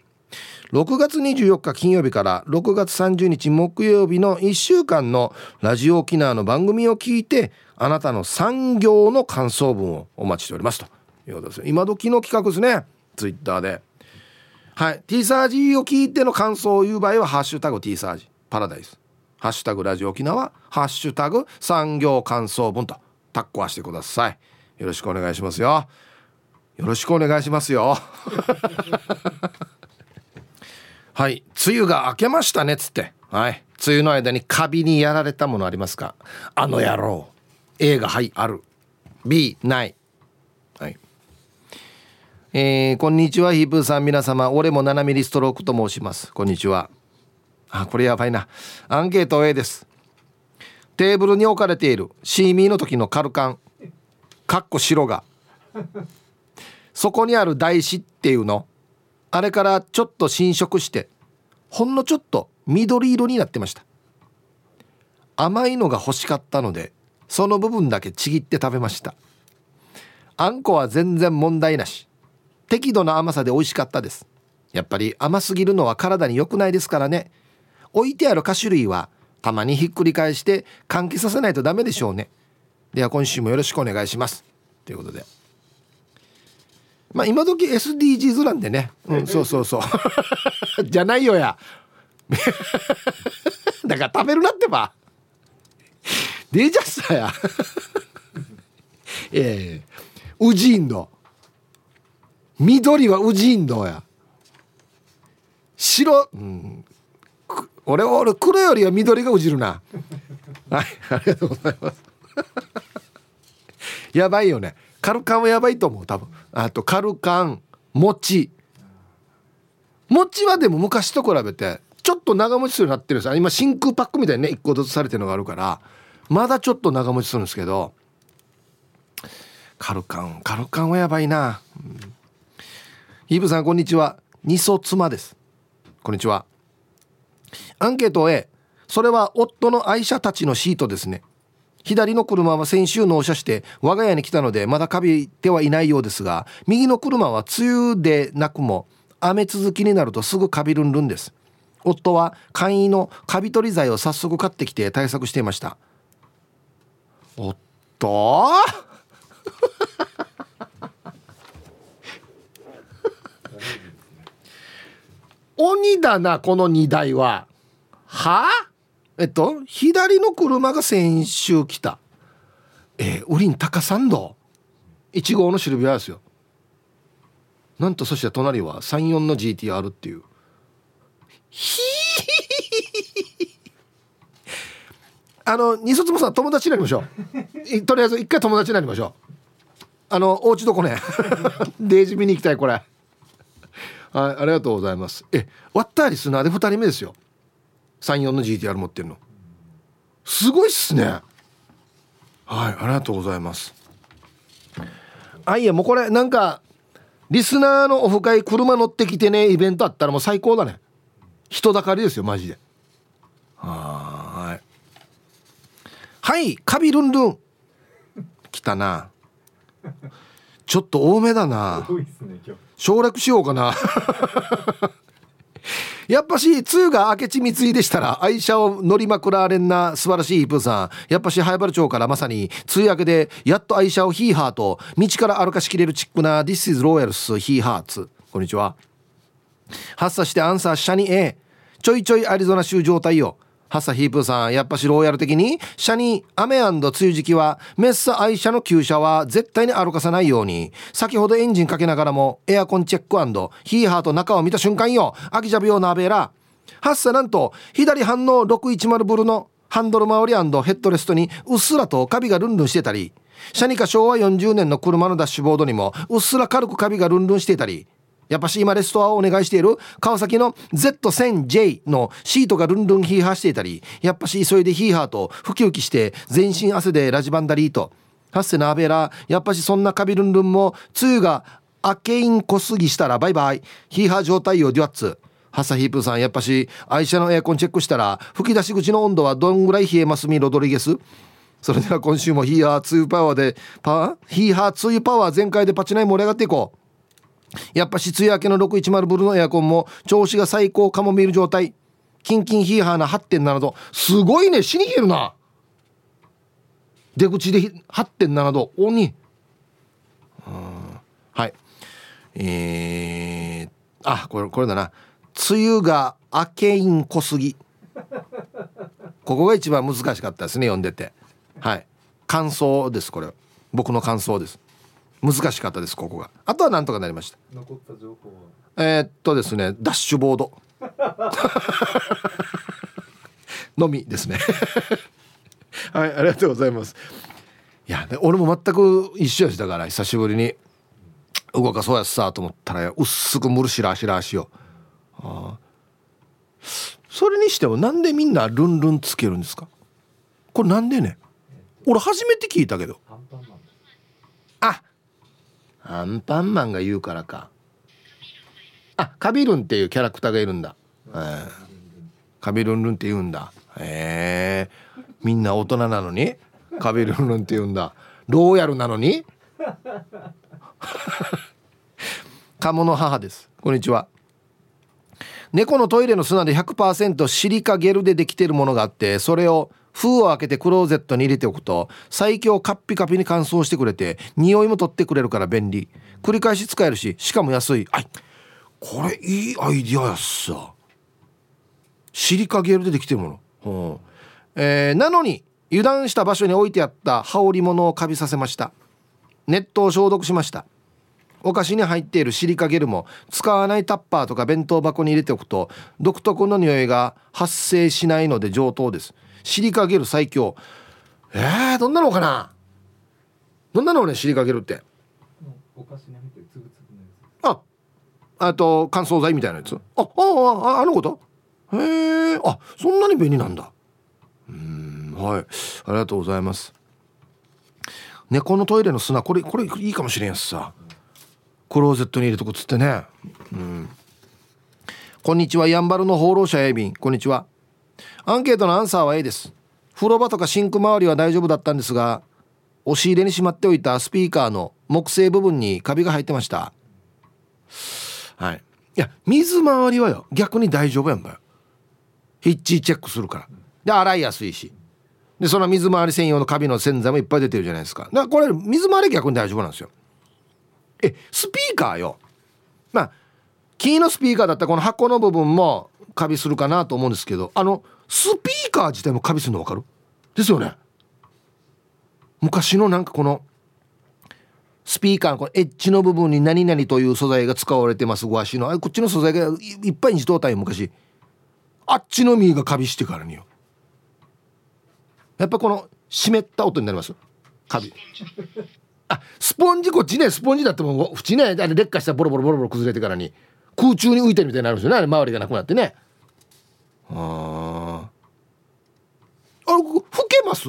6月24日金曜日から6月30日木曜日の1週間のラジオ沖縄の番組を聞いてあなたの産業の感想文をお待ちしておりますということです。今時の企画ですね。ツイッターで。はい。T サージを聞いての感想を言う場合は「ハッシュタグ T サージ。パラダイス」「ハッシュタグラジオ沖縄」「ハッシュタグ産業感想文」とタッコはしてください。よろしくお願いしますよ。よろしくお願いしますよ。はい。梅雨が明けましたねっつって。はい。梅雨の間にカビにやられたものありますか？あの野郎。A がはいある。B ないはい。えー、こんにちはヒープーさん。皆様俺も7ミリストロークと申します。こんにちは。あこれやばいな。アンケート A です。テーブルに置かれているシーミーの時のカルカン。かっこ白がそこにある台紙っていうの。あれからちょっと侵食してほんのちょっと緑色になってました。甘いのが欲しかったのでその部分だけちぎって食べました。あんこは全然問題なし。適度な甘さで美味しかったです。やっぱり甘すぎるのは体に良くないですからね。置いてある菓子類はたまにひっくり返して換気させないとダメでしょうね。では今週もよろしくお願いします。ということで。まあ今時 SDGs なんでね。うんそうそうそう。じゃないよや。だから食べるなってば。デジャスタや。ええ。ウジーンド緑はウジーンドや。白、うん、俺俺黒よりは緑がうじるな。はいありがとうございます。やばいよね。カルカンはやばいと思う多分。あとカルカン餅。餅はでも昔と比べてちょっと長持ちするようになってるんです今真空パックみたいにね1個ずつされてるのがあるからまだちょっと長持ちするんですけど。カルカンカルカンはやばいな、うん、ヒーブさんこんにちは。二層妻です。こんにちは。アンケート A それは夫の愛車たちのシートですね。左の車は先週納車して我が家に来たのでまだカビてはいないようですが右の車は梅雨でなくも雨続きになるとすぐカビるんるんです。夫は簡易のカビ取り剤を早速買ってきて対策していました。おっと鬼だなこの荷台は。は？あえっと左の車が先週来た。えー、ウリン高山道1号のシルビアですよ。なんとそして隣は34の GTR っていう。ひ あの二卒もさ友達になりましょう。とりあえず一回友達になりましょう。あのお家どこね デージ見に行きたいこれ。はいありがとうございます。え割ったリスナーで2人目ですよ。34の GTR 持ってるの。すごいっすね。はいありがとうございます。あいやもうこれなんかリスナーのオフ会車乗ってきてねイベントあったらもう最高だね。人だかりですよマジで。はい。はいカビルンルン。来たな。ちょっと多めだな省略しようかな やっぱし、梅雨が明智三井でしたら、愛車を乗りまくられんな素晴らしいイプーさん。やっぱし、早原町からまさに、梅雨明けで、やっと愛車をヒーハーと、道から歩かしきれるチックな、This is Royals ヒーハーツ。こんにちは。発作してアンサー、シャニ A。ちょいちょいアリゾナ州状態よ。ハッサヒープーさん、やっぱしローヤル的に、車に雨梅雨時期は、メッサ愛車の旧車は絶対に歩かさないように、先ほどエンジンかけながらも、エアコンチェックヒーハーと中を見た瞬間よ、アキジャビオナーベーラ。ハッサなんと、左半の610ブルのハンドル周りヘッドレストにうっすらとカビがルンルンしてたり、車にか昭和40年の車のダッシュボードにもうっすら軽くカビがルンルンしてたり、やっぱし今レストアをお願いしている川崎の Z1000J のシートがルンルンヒーハーしていたり、やっぱし急いでヒーハーとふきふきして全身汗でラジバンダリーと、ハッセナーベラ、やっぱしそんなカビルンルンも、梅雨が明けイン濃すぎしたらバイバイ、ヒーハー状態よデュアッツ。ハサヒープさん、やっぱし愛車のエアコンチェックしたら、吹き出し口の温度はどんぐらい冷えますみ、ロドリゲスそれでは今週もヒーハーツーパワーで、パワー？ヒーハーツーパワー全開でパチナイ盛り上がっていこう。やっぱし梅雨明けの610ブルのエアコンも調子が最高かも見る状態。キンキンヒーハーな8.7度。すごいね。死に冷えるな。出口で8.7度。鬼。はい。えー、あこれこれだな。梅雨が明けん濃すぎ。ここが一番難しかったですね読んでて。はい。感想ですこれ。僕の感想です。難しかったですここが。あとはなんとかなりました。残った情報は？えー、っとですねダッシュボード。のみですね。はいありがとうございます。いや俺も全く一緒やしだから久しぶりに動かそうやさと思ったら薄くむるしらしらしよ。あそれにしてもなんでみんなルンルンつけるんですか？これなんでね？俺初めて聞いたけど。あアンパンマンが言うからか。あカビルンっていうキャラクターがいるんだ、えー、カビルンルンって言うんだ。へえ。みんな大人なのに？カビルンルンって言うんだ。ローヤルなのに？カモの母です。こんにちは。猫のトイレの砂で100%シリカゲルでできているものがあってそれを封を開けてクローゼットに入れておくと最強カッピカピに乾燥してくれて匂いも取ってくれるから便利。繰り返し使えるししかも安い。はいこれいいアイディアやっさ。シリカゲルでできてるもの、うん。えー、なのに油断した場所に置いてあった羽織物をカビさせました。熱湯を消毒しました。お菓子に入っているシリカゲルも使わないタッパーとか弁当箱に入れておくと独特の匂いが発生しないので上等です。シリカゲル最強。えー、どんなのかな？どんなのねシリカゲルってああと乾燥剤みたいなやつ。ああああのこと？へえあそんなに便利なんだ。うんはい。ありがとうございます。猫のトイレの砂これこれいいかもしれんさ。クローゼットに入れとこつってね。うん。こんにちはやんばるの放浪者エビン。こんにちはアンケートのアンサーは A です。風呂場とかシンク周りは大丈夫だったんですが押し入れにしまっておいたスピーカーの木製部分にカビが入ってました。はい。いや水回りはよ逆に大丈夫やんばよ。ヒッチチェックするから。で洗いやすいし。でその水回り専用のカビの洗剤もいっぱい出てるじゃないですか。だからこれ水回り逆に大丈夫なんですよ。えスピーカーよ。まあ木のスピーカーだったらこの箱の部分もカビするかなと思うんですけどあのスピーカー自体もカビするの分かる？ですよね。昔のなんかこのスピーカーのこのエッジの部分に何々という素材が使われてます。ご足の。あこっちの素材がいっぱいにしとったよ昔。あっちの実がカビしてからによ。やっぱこの湿った音になります？カビ。あスポンジこっちねスポンジだっても縁ねあれ劣化したらボロボロボロボロ崩れてからに空中に浮いてるみたいになるんですよね。あれ周りがなくなってねああ吹けます？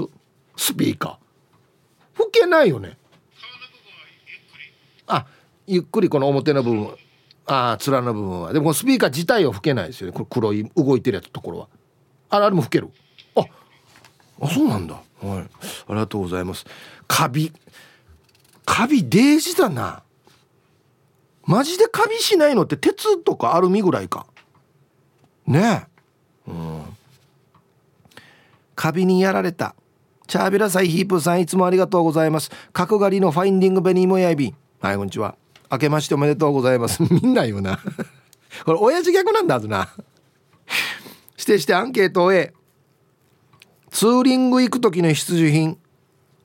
スピーカー。吹けないよね。あゆっくりこの表の部分ああ面の部分は。でもスピーカー自体は吹けないですよね。これ黒い動いてるやつところは。あれあれも吹ける。ああそうなんだ。はい。ありがとうございます。カビ。カビデージだな。マジでカビしないのって鉄とかアルミぐらいか。ねえうん。カビにやられた。チャービラサイヒープさんいつもありがとうございます。角刈りのファインディングベニーモヤイビンはいこんにちは。明けましておめでとうございます。みんな言うな。これ親父逆なんだはずな。指定してアンケートを A ツーリング行く時の必需品。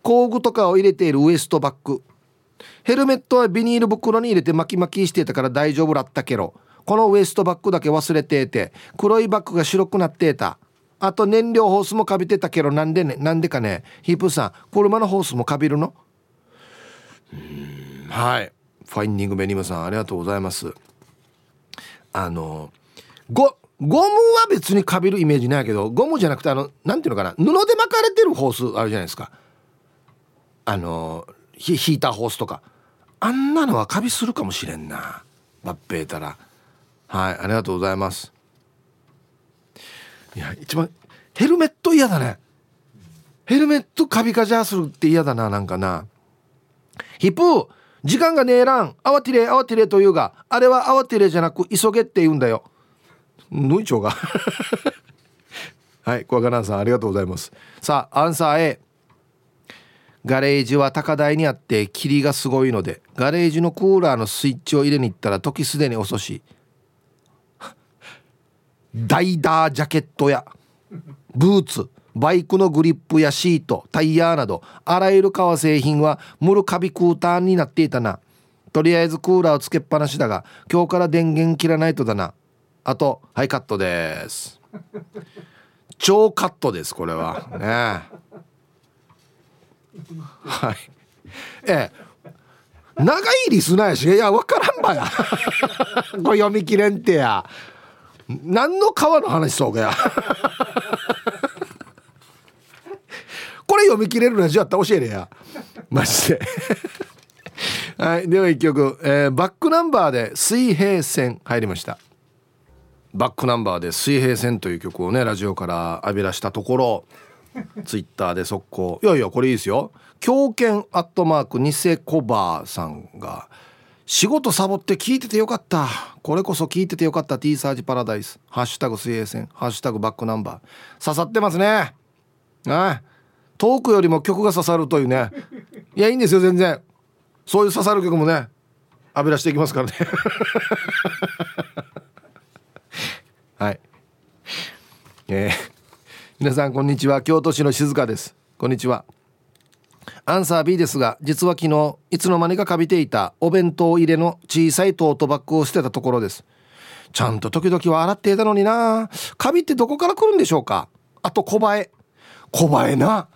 工具とかを入れているウエストバッグ。ヘルメットはビニール袋に入れて巻き巻きしてたから大丈夫だったけどこのウエストバッグだけ忘れていて黒いバッグが白くなっていた。あと燃料ホースもかびてたけどなんでねなんでかね。ヒープさん車のホースもかびるの？うん。はい。ファインディングベニムさんありがとうございます。あのゴゴムは別にかびるイメージないけどゴムじゃなくてあのなんていうのかな。布で巻かれてるホースあるじゃないですか。あのヒーターホースとか。あんなのはカビするかもしれんな。バッペーたらはいありがとうございます。いや一番ヘルメット嫌だね。ヘルメットカビカジャーするって嫌だななんかな。ヒップ時間がねえらん慌てれ慌てれというがあれは慌てれじゃなく急げって言うんだよ。ぬいちょうが。はい小若蘭さんありがとうございます。さあアンサー A ガレージは高台にあって霧がすごいのでガレージのクーラーのスイッチを入れに行ったら時すでに遅し。ダイダージャケットやブーツバイクのグリップやシートタイヤなどあらゆる革製品はムルカビクーターになっていたな。とりあえずクーラーをつけっぱなしだが今日から電源切らないとだな。あとはいカットです。超カットですこれは。ね。はい。ええ。長いリスナーやしいや分からんばや。これ読み切れんてや。何の川の話そうかや。これ読み切れるラジオあったら教えれや。マジで。はいでは一曲、えー、バックナンバーで水平線入りました。バックナンバーで水平線という曲をねラジオから浴び出したところツイッターで速攻。いやいやこれいいですよ。狂犬アットマークニセコバーさんが仕事サボって聞いててよかった。これこそ聞いててよかった。T サージパラダイス。ハッシュタグ水平線ハッシュタグバックナンバー。刺さってますね。はいトークよりも曲が刺さるというね。いやいいんですよ全然。そういう刺さる曲もね浴び出していきますからね。はい。えー、皆さんこんにちは。京都市の静香です。こんにちは。アンサー B ですが実は昨日いつの間にかかびていたお弁当入れの小さいトートバッグを捨てたところです。ちゃんと時々は洗っていたのにな。カビってどこから来るんでしょうか？あと小映え。小映えな。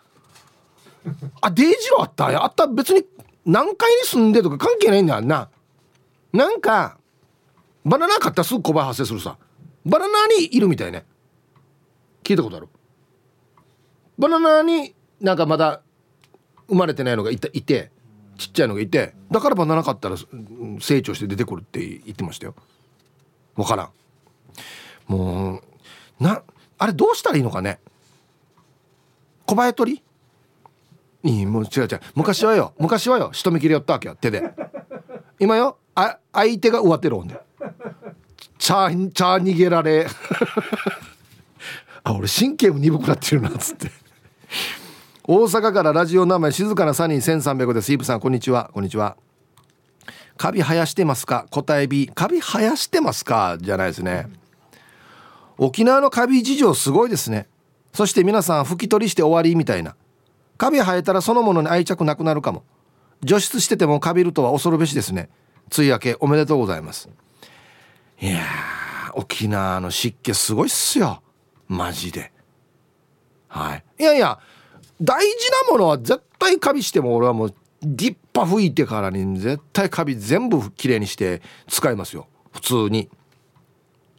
あデイジローあった？あった別に何階に住んでとか関係ないんだよな。なんかバナナ買ったらすぐ小映え発生するさ。バナナにいるみたいね。聞いたことある？バナナになんかまだ生まれてないのがいたいてちっちゃいのがいてだからバナナ買ったら成長して出てくるって言ってましたよ。分からん。もうなあれどうしたらいいのかね？小林取りいいもう違う違う。昔はよ昔はよ仕留め切りよったわけよ手で。今よあ相手が上手ろんでチャーチャー逃げられ。あ俺神経も鈍くなってるなっつって。大阪からラジオ名前静かなサニー1300です。イブさんこんにちは。こんにちは。カビ生やしてますか？答え B カビ生やしてますか？じゃないですね。沖縄のカビ事情すごいですね。そして皆さん拭き取りして終わりみたいな。カビ生えたらそのものに愛着なくなるかも。除湿しててもカビるとは恐るべしですね。梅雨明けおめでとうございます。いや沖縄の湿気すごいっすよ。マジで。はい。いやいや大事なものは絶対カビしても俺はもうディッパ吹いてからに絶対カビ全部きれいにして使いますよ。普通に。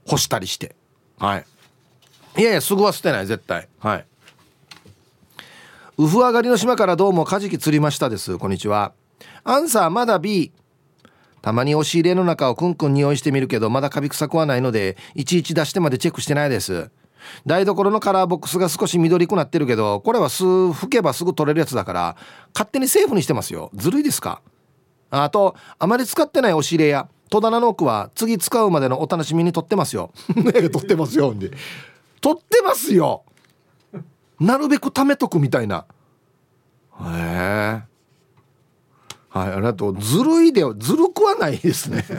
干したりして。はい。いやいやすぐは捨てない絶対。はい。ウフ上がりの島からどうもカジキ釣りましたです。こんにちは。アンサーまだ B たまに押し入れの中をクンクン匂いしてみるけどまだカビ臭くはないのでいちいち出してまでチェックしてないです。台所のカラーボックスが少し緑くなってるけどこれはす拭けばすぐ取れるやつだから勝手にセーフにしてますよ。ずるいですか？あとあまり使ってない押し入れや戸棚の奥は次使うまでのお楽しみに取ってますよ。取ってますよで。取ってますよ！なるべく貯めとくみたいな。へえ。はいありがとう。ずるいでずるくはないですね。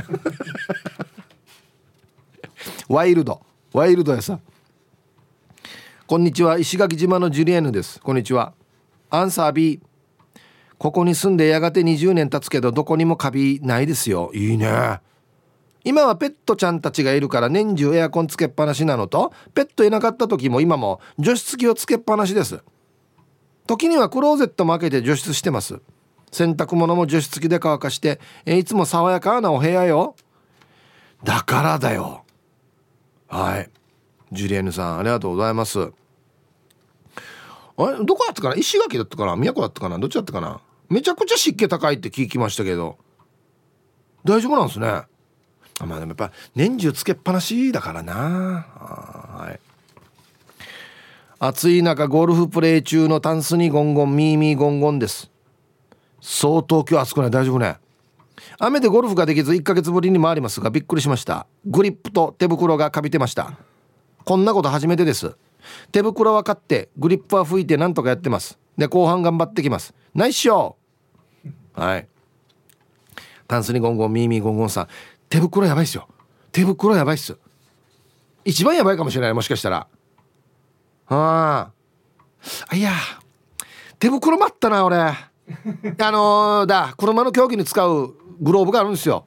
ワイルド。ワイルドやさこんにちは。石垣島のジュリエヌです。こんにちは。アンサー B ここに住んでやがて20年経つけどどこにもカビないですよ。いいね。今はペットちゃんたちがいるから年中エアコンつけっぱなしなのとペットいなかった時も今も除湿機をつけっぱなしです。時にはクローゼットも開けて除湿してます。洗濯物も除湿機で乾かしていつも爽やかなお部屋よ。だからだよ。はい。ジュリエヌさんありがとうございます。あれどこだったかな？石垣だったかな？宮古だったかな？どっちだったかな？めちゃくちゃ湿気高いって聞きましたけど。大丈夫なんですね。まあでもやっぱ年中つけっぱなしだからな。はい。暑い中ゴルフプレー中のタンスにゴンゴンミーミーゴンゴンです。相当今日暑くない？大丈夫ね。雨でゴルフができず1ヶ月ぶりに回りますがびっくりしました。グリップと手袋がかびてました。こんなこと初めてです。手袋は買ってグリップは吹いてなんとかやってます。で後半頑張ってきます。ナイスショー。はい。タンスにゴンゴンミーミーゴンゴンさん。手袋やばいっすよ。手袋やばいっす。一番やばいかもしれないもしかしたら。ああいや手袋もあったな俺。あのー、だ車の競技に使うグローブがあるんですよ。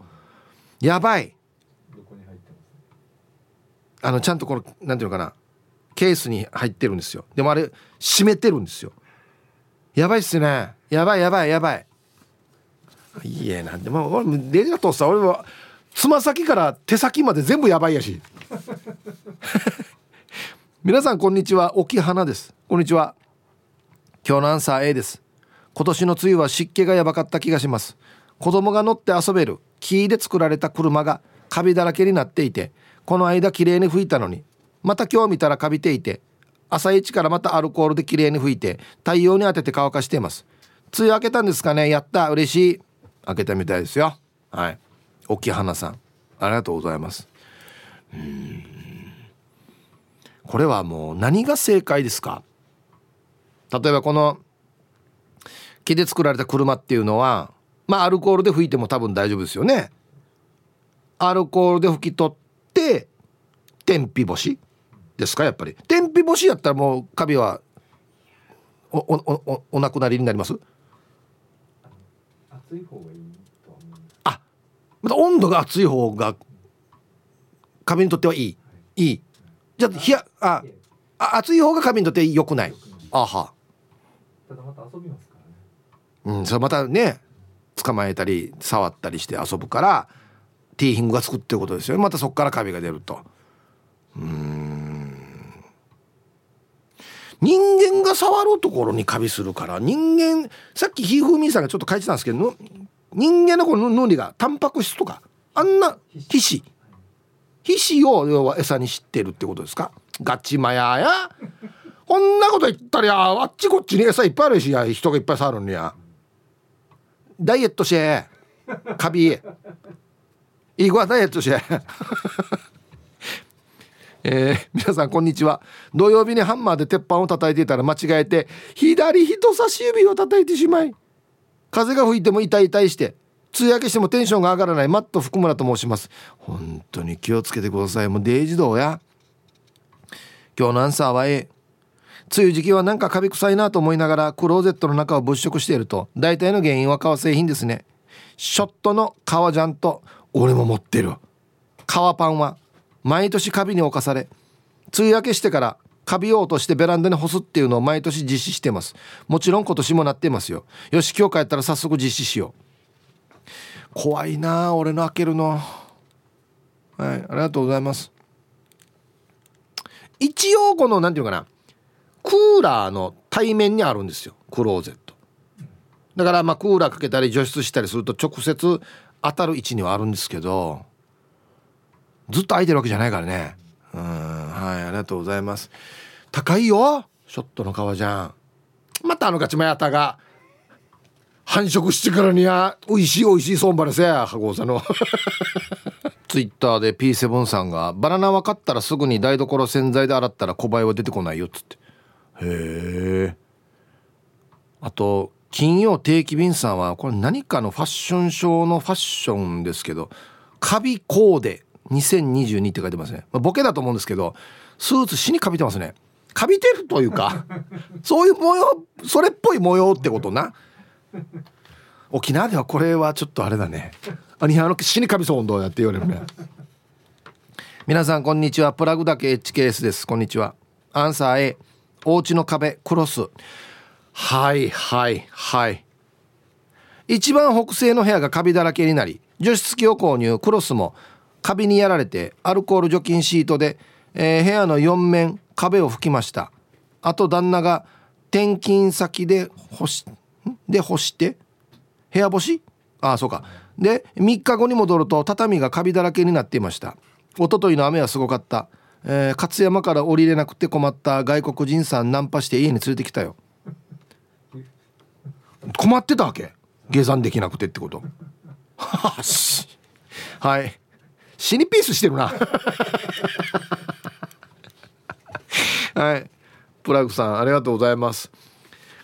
やばい。あのちゃんとこのなんていうのかなケースに入ってるんですよ。でもあれ閉めてるんですよ。やばいっすね。やばいやばいやばい。いいえなんでも俺レジャーとさ俺はつま先から手先まで全部やばいやし。皆さんこんにちは。沖花です。こんにちは。今日のアンサー A です。今年の梅雨は湿気がやばかった気がします。子供が乗って遊べる。木で作られた車がカビだらけになっていてこの間綺麗に拭いたのに。また今日見たらカビていて。朝一からまたアルコールで綺麗に拭いて太陽に当てて乾かしています。梅雨明けたんですかね？やった。嬉しい。開けたみたいですよ。はい。沖花さん。ありがとうございます。うん。これはもう何が正解ですか？例えばこの木で作られた車っていうのはまあアルコールで拭いても多分大丈夫ですよね。アルコールで拭き取って天日干し？ですかやっぱり。天日干しやったらもうカビはおおおお亡くなりになります？熱い方がいいと思うあまた温度が熱い方がカビにとってはいい。い。いじゃあ冷やああ熱い方がカビにとって良くない。あは。ただまた遊びますからね。うんそれまたね捕まえたり触ったりして遊ぶからティーヒングがつくっていうことですよね。またそこからカビが出ると。うん。人間が触るところにカビするから人間さっきひふみさんがちょっと書いてたんですけど人間のこの脳裏がタンパク質とかあんな皮脂。皮脂を要は餌にしてるってことですか？ガチマヤや。こんなこと言ったらやあっちこっちに餌いっぱいあるしや人がいっぱい触るんや。ダイエットしてカビ。いい子はダイエットして えー皆さんこんにちは。土曜日にハンマーで鉄板を叩いていたら間違えて左人差し指を叩いてしまい風が吹いても痛い痛いして梅雨明けしてもテンションが上がらないマット福村と申します。本当に気をつけてください。もうデイジ道や。今日のアンサーは A 梅雨時期はなんかカビ臭いなと思いながらクローゼットの中を物色していると大体の原因は革製品ですね。ショットの革ジャンと俺も持ってる。革パンは毎年カビに侵され梅雨明けしてからカビを落としてベランダに干すっていうのを毎年実施してます。もちろん今年もなってますよ。よし今日帰ったら早速実施しよう。怖いな俺の開けるの。はいありがとうございます。一応この何て言うかなクーラーの対面にあるんですよ。クローゼット。だからまあクーラーかけたり除湿したりすると直接当たる位置にはあるんですけどずっと空いてるわけじゃないからね。うんはいありがとうございます。高いよショットの革じゃんまたあのガチマヤタが繁殖してからには美味しい美味しいソンバレせや羽さんの。ツイッターで P7 さんが「バナナは買ったらすぐに台所洗剤で洗ったら小バエは出てこないよ」っつって。へえ。あと金曜定期便さんはこれ何かのファッションショーのファッションですけどカビコーデ2022って書いてますね、まあ、ボケだと思うんですけどスーツ死にカビてますね。カビてるというか そういう模様それっぽい模様ってことな。沖縄ではこれはちょっとあれだね。あ日本の死にカビそうどうやって言われるね。皆さんこんにちは。プラグだけ HKS です。こんにちは。アンサー A お家の壁クロス。はいはいはい。一番北西の部屋がカビだらけになり除湿機を購入クロスもカビにやられてアルコール除菌シートで、えー部屋の4面壁を拭きました。あと旦那が転勤先で干しで干して部屋干し？ああそうか。で3日後に戻ると畳がカビだらけになっていました。一昨日の雨はすごかった、えー勝山から降りれなくて困った外国人さんナンパして家に連れてきたよ。困ってたわけ。下山できなくてってこと。はい。死にピースしてるな。はい。プラグさんありがとうございます。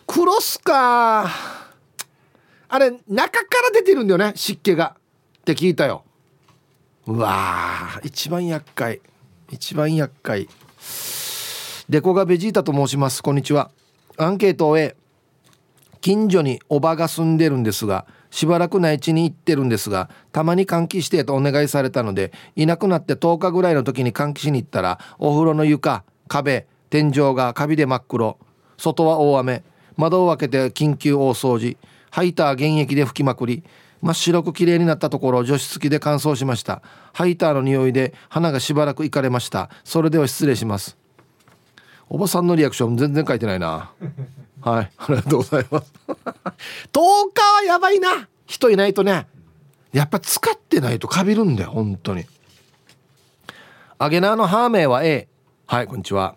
クロスか。あれ中から出てるんだよね。湿気が。って聞いたよ。うわ一番厄介。一番厄介。デコがベジータと申します。こんにちは。アンケートを A 近所におばが住んでるんですがしばらく内地に行ってるんですがたまに換気してとお願いされたのでいなくなって10日ぐらいの時に換気しに行ったらお風呂の床壁天井がカビで真っ黒外は大雨窓を開けて緊急大掃除ハイター原液で拭きまくり真っ白く綺麗になったところ除湿機で乾燥しました。ハイターの匂いで鼻がしばらくいかれました。それでは失礼します。おばさんのリアクション全然書いてないな。はい。ありがとうございます。10日はやばいな。人いないとね。やっぱ使ってないとかびるんだよ本当に。アゲナーのハーメイは A はいこんにちは。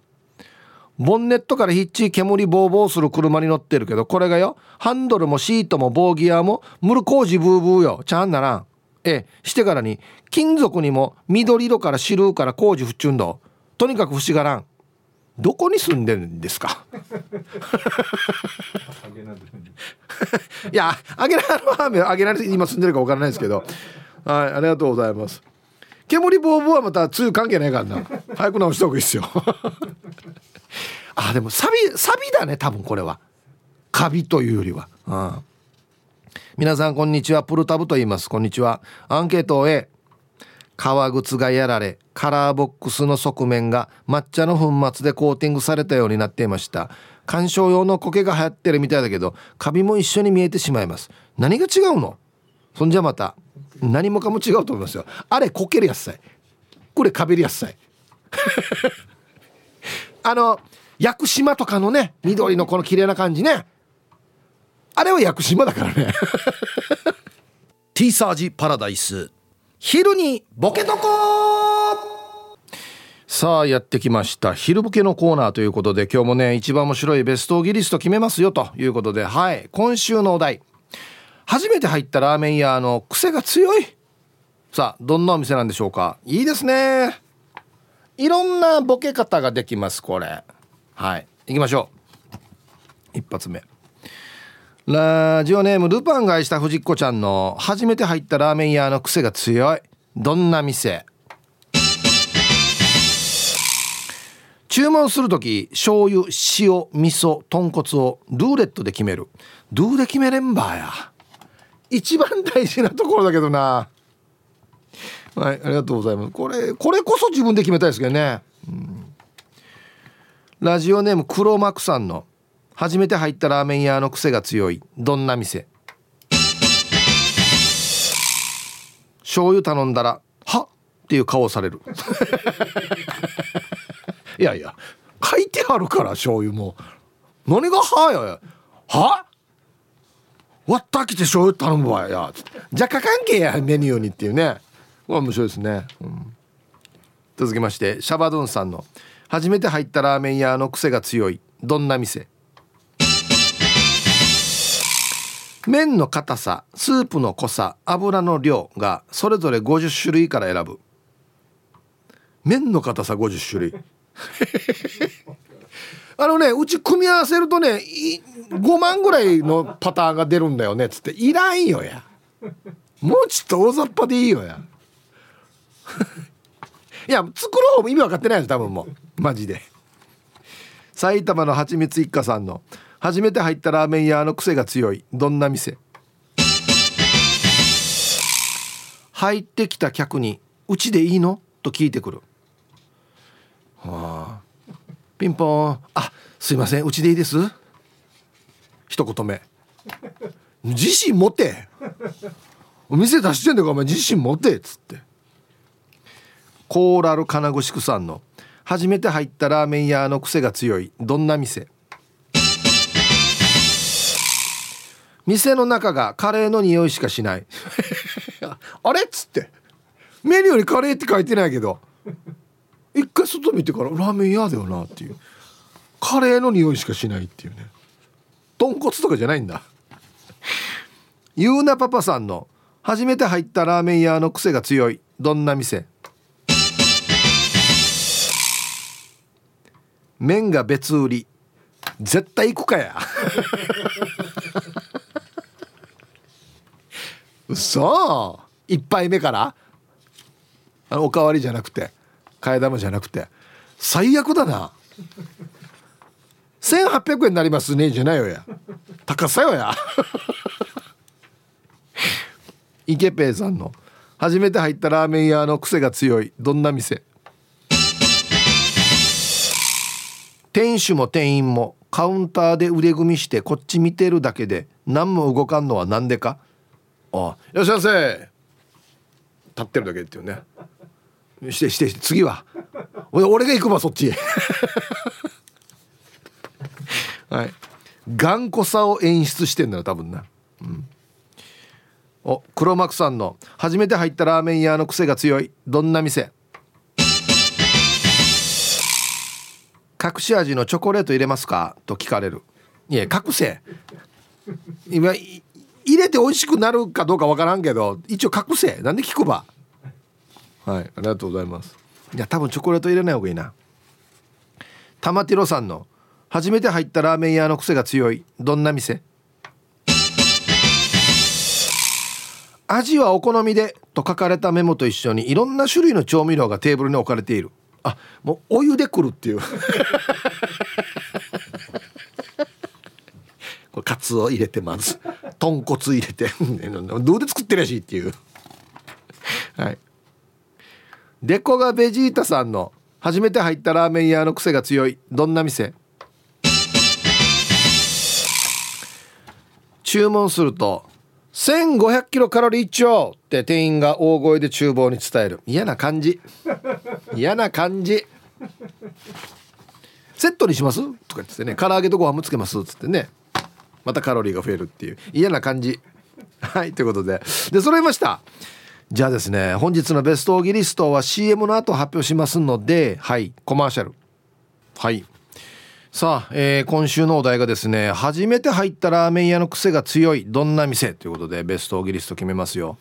ボンネットからヒッチ煙ボーボーする車に乗ってるけどこれがよハンドルもシートもボーギアもムルコージブーブーよ。ちゃんならん。えしてからに金属にも緑色から白から工事不チュンドとにかく不思がらん。どこに住んでるんですか？いやあげられのハーメンあげられ今住んでるか分からないですけど。はいありがとうございます。煙ボーボーはまた梅雨関係ないからな。早く直した方がいいですよあでもサビサビだね多分これは。カビというよりは。うん皆さんこんにちは。プルタブと言います。こんにちは。アンケートを A 革靴がやられカラーボックスの側面が抹茶の粉末でコーティングされたようになっていました。鑑賞用の苔が流行ってるみたいだけどカビも一緒に見えてしまいます。何が違うの？そんじゃまた何もかも違うと思いますよ。あれ苔るやつさいこれカビるやつさい あの屋久島とかのね緑のこの綺麗な感じね。あれは屋久島だからね。T サージパラダイス。昼にボケとこさあやってきました。昼ボケのコーナーということで今日もね一番面白いベストギリスト決めますよということではい今週のお題。初めて入ったラーメン屋の癖が強い。さあどんなお店なんでしょうか？いいですね。いろんなボケ方ができますこれ。はい行きましょう。一発目。ラジオネームルパンが愛した藤子ちゃんの初めて入ったラーメン屋の癖が強い。どんな店？注文する時醤油塩味噌豚骨をルーレットで決める。ルーで決めれんばや。一番大事なところだけどな。はいありがとうございます。これこれこそ自分で決めたいですけどね、うん。ラジオネーム黒幕さんの初めて入ったラーメン屋の癖が強い。どんな店？醤油頼んだら「は？っ」っていう顔をされる。いやいや書いてあるから醤油も。何が「は」や？は？割ったきて醤油頼むわや。若干関係やメニューにっていうね。これ面白いですね、うん、続きましてシャバドゥンさんの「初めて入ったラーメン屋の癖が強い。どんな店？麺の硬さスープの濃さ油の量がそれぞれ50種類から選ぶ。麺の硬さ50種類。あのねうち組み合わせるとね5万ぐらいのパターンが出るんだよねっつって。いらんよや。もうちょっと大雑把でいいよや。いや作る方も意味分かってないです多分もう。マジで。埼玉のはちみつ一家さんの初めて入ったラーメン屋の癖が強い。どんな店？入ってきた客に「うちでいいの?」と聞いてくる。はあ。ピンポン「あすいません。うちでいいです」一言目自信持て。お店出してんだからお前自信持て。っつって。コーラル金具宿さんの初めて入ったラーメン屋の癖が強い。どんな店？店の中がカレーの匂いしかしない。あれ？っつって。メニューにカレーって書いてないけど。一回外見てからラーメン屋だよなっていう。カレーの匂いしかしないっていうね。豚骨とかじゃないんだ。ゆうなパパさんの初めて入ったラーメン屋の癖が強い。どんな店？麺が別売り。絶対行くかや。嘘。一杯目から？あのおかわりじゃなくて。替え玉じゃなくて。最悪だな。1800円になりますねじゃないよや。高さよや。イケペイさんの。初めて入ったラーメン屋の癖が強い。どんな店？店主も店員もカウンターで腕組みしてこっち見てるだけで何も動かんのは何でか？あいらっしゃいませ立ってるだけっていうね。してしてして次は。俺俺が行くわそっち はい。頑固さを演出してんだよ多分な。うん。お黒幕さんの初めて入ったラーメン屋の癖が強いどんな店？隠し味のチョコレート入れますか？と聞かれる。いや隠せ。今入れて美味しくなるかどうかわからんけど一応隠せ。なんで聞くば？はいありがとうございます。いや多分チョコレート入れない方がいいな。玉ティロさんの初めて入ったラーメン屋の癖が強い。どんな店？味はお好みでと書かれたメモと一緒にいろんな種類の調味料がテーブルに置かれている。あもうお湯でくるっていうこれカツを入れてまず 豚骨入れて どうで作ってるやしっていう。はい。デコがベジータさんの初めて入ったラーメン屋の癖が強い。どんな店？注文すると1500キロカロリー超って店員が大声で厨房に伝える。嫌な感じ。嫌な感じ。セットにします？とか言ってね。唐揚げとご飯もつけます？っつってね。またカロリーが増えるっていう嫌な感じ。はいということで。で揃いました。じゃあですね本日のベストオーギリストは CM の後発表しますのではいコマーシャル。はい。さあ、えー、今週のお題がですね初めて入ったラーメン屋の癖が強いどんな店ということでベストオーギリスト決めますよ。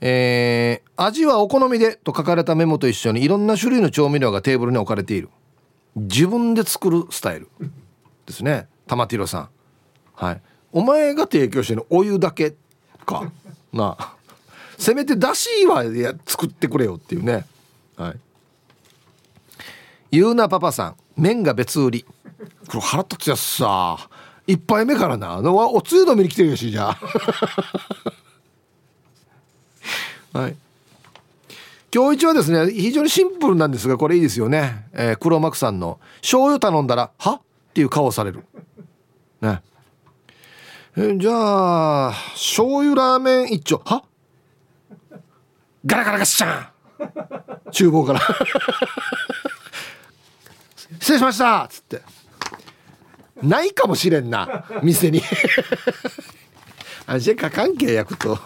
えー、味はお好みでと書かれたメモと一緒にいろんな種類の調味料がテーブルに置かれている。自分で作るスタイルですね。玉ティロさん。はい。お前が提供してるお湯だけか。な。あせめてだしはや作ってくれよっていうね。はい。ゆうなパパさん。麺が別売り。これ腹立つやつさ。一杯目からな。のおつゆ飲みに来てるやしじゃあ。はい。今日一はですね非常にシンプルなんですがこれいいですよね、えー、黒幕さんの醤油頼んだら「は?」っていう顔をされる。ね。えじゃあ醤油ラーメン一丁。は？ガラガラガッシャン。厨房から。失礼しました。っつって。ないかもしれんな。店に。あじゃか関係焼くと。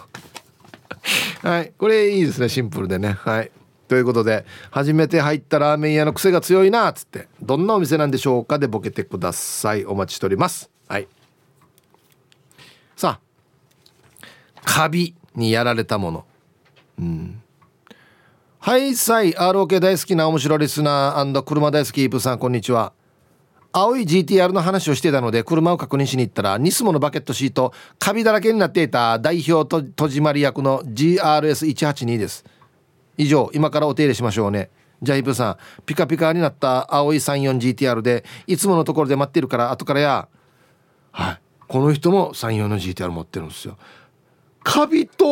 はい。これいいですね。シンプルでね。はい。ということで初めて入ったラーメン屋の癖が強いな。っつって。どんなお店なんでしょうか？でボケてください。お待ちしております。さあカビにやられたもの。うん。はいさい ROK 大好きな面白リスナー車大好きイープさんこんにちは。青い GTR の話をしてたので車を確認しに行ったらニスモのバケットシートカビだらけになっていた代表と戸締まり役の GRS182 です。以上今からお手入れしましょうね。じゃあイブさんピカピカになった青い 34GTR でいつものところで待ってるから後からや。はい。この人も34の GTR 持ってるんですよ。カビと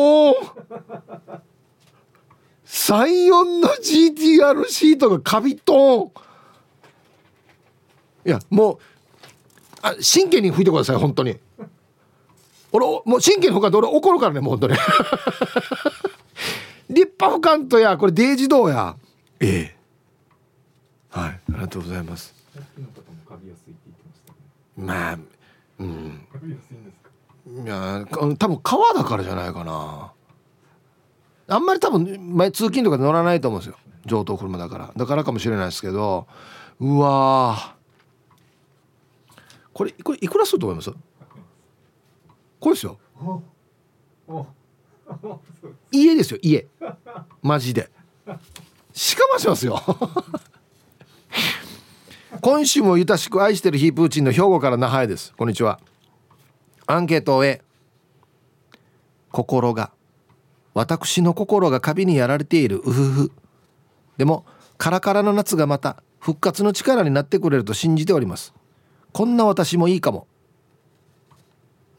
34の GTR シートがカビトン。いやもうあ真剣に吹いてください本当に。俺もう真剣に吹かんと俺怒るからねもう本当に。立派不感とやこれデイジドや。ええ。はいありがとうございます。まあうん。いや多分川だからじゃないかな。あんまり多分前通勤とかで乗らないと思うんですよ。上等車だから。だからかもしれないですけど。うわこれこれいくらすると思います？これですよ。家ですよ家。マジで。しかましますよ今週もゆたしく愛してるヒープーチンの兵庫から那覇へです。こんにちは。アンケートへ心が私の心がカビにやられている。うふふ。でもカラカラの夏がまた復活の力になってくれると信じております。こんな私もいいかも。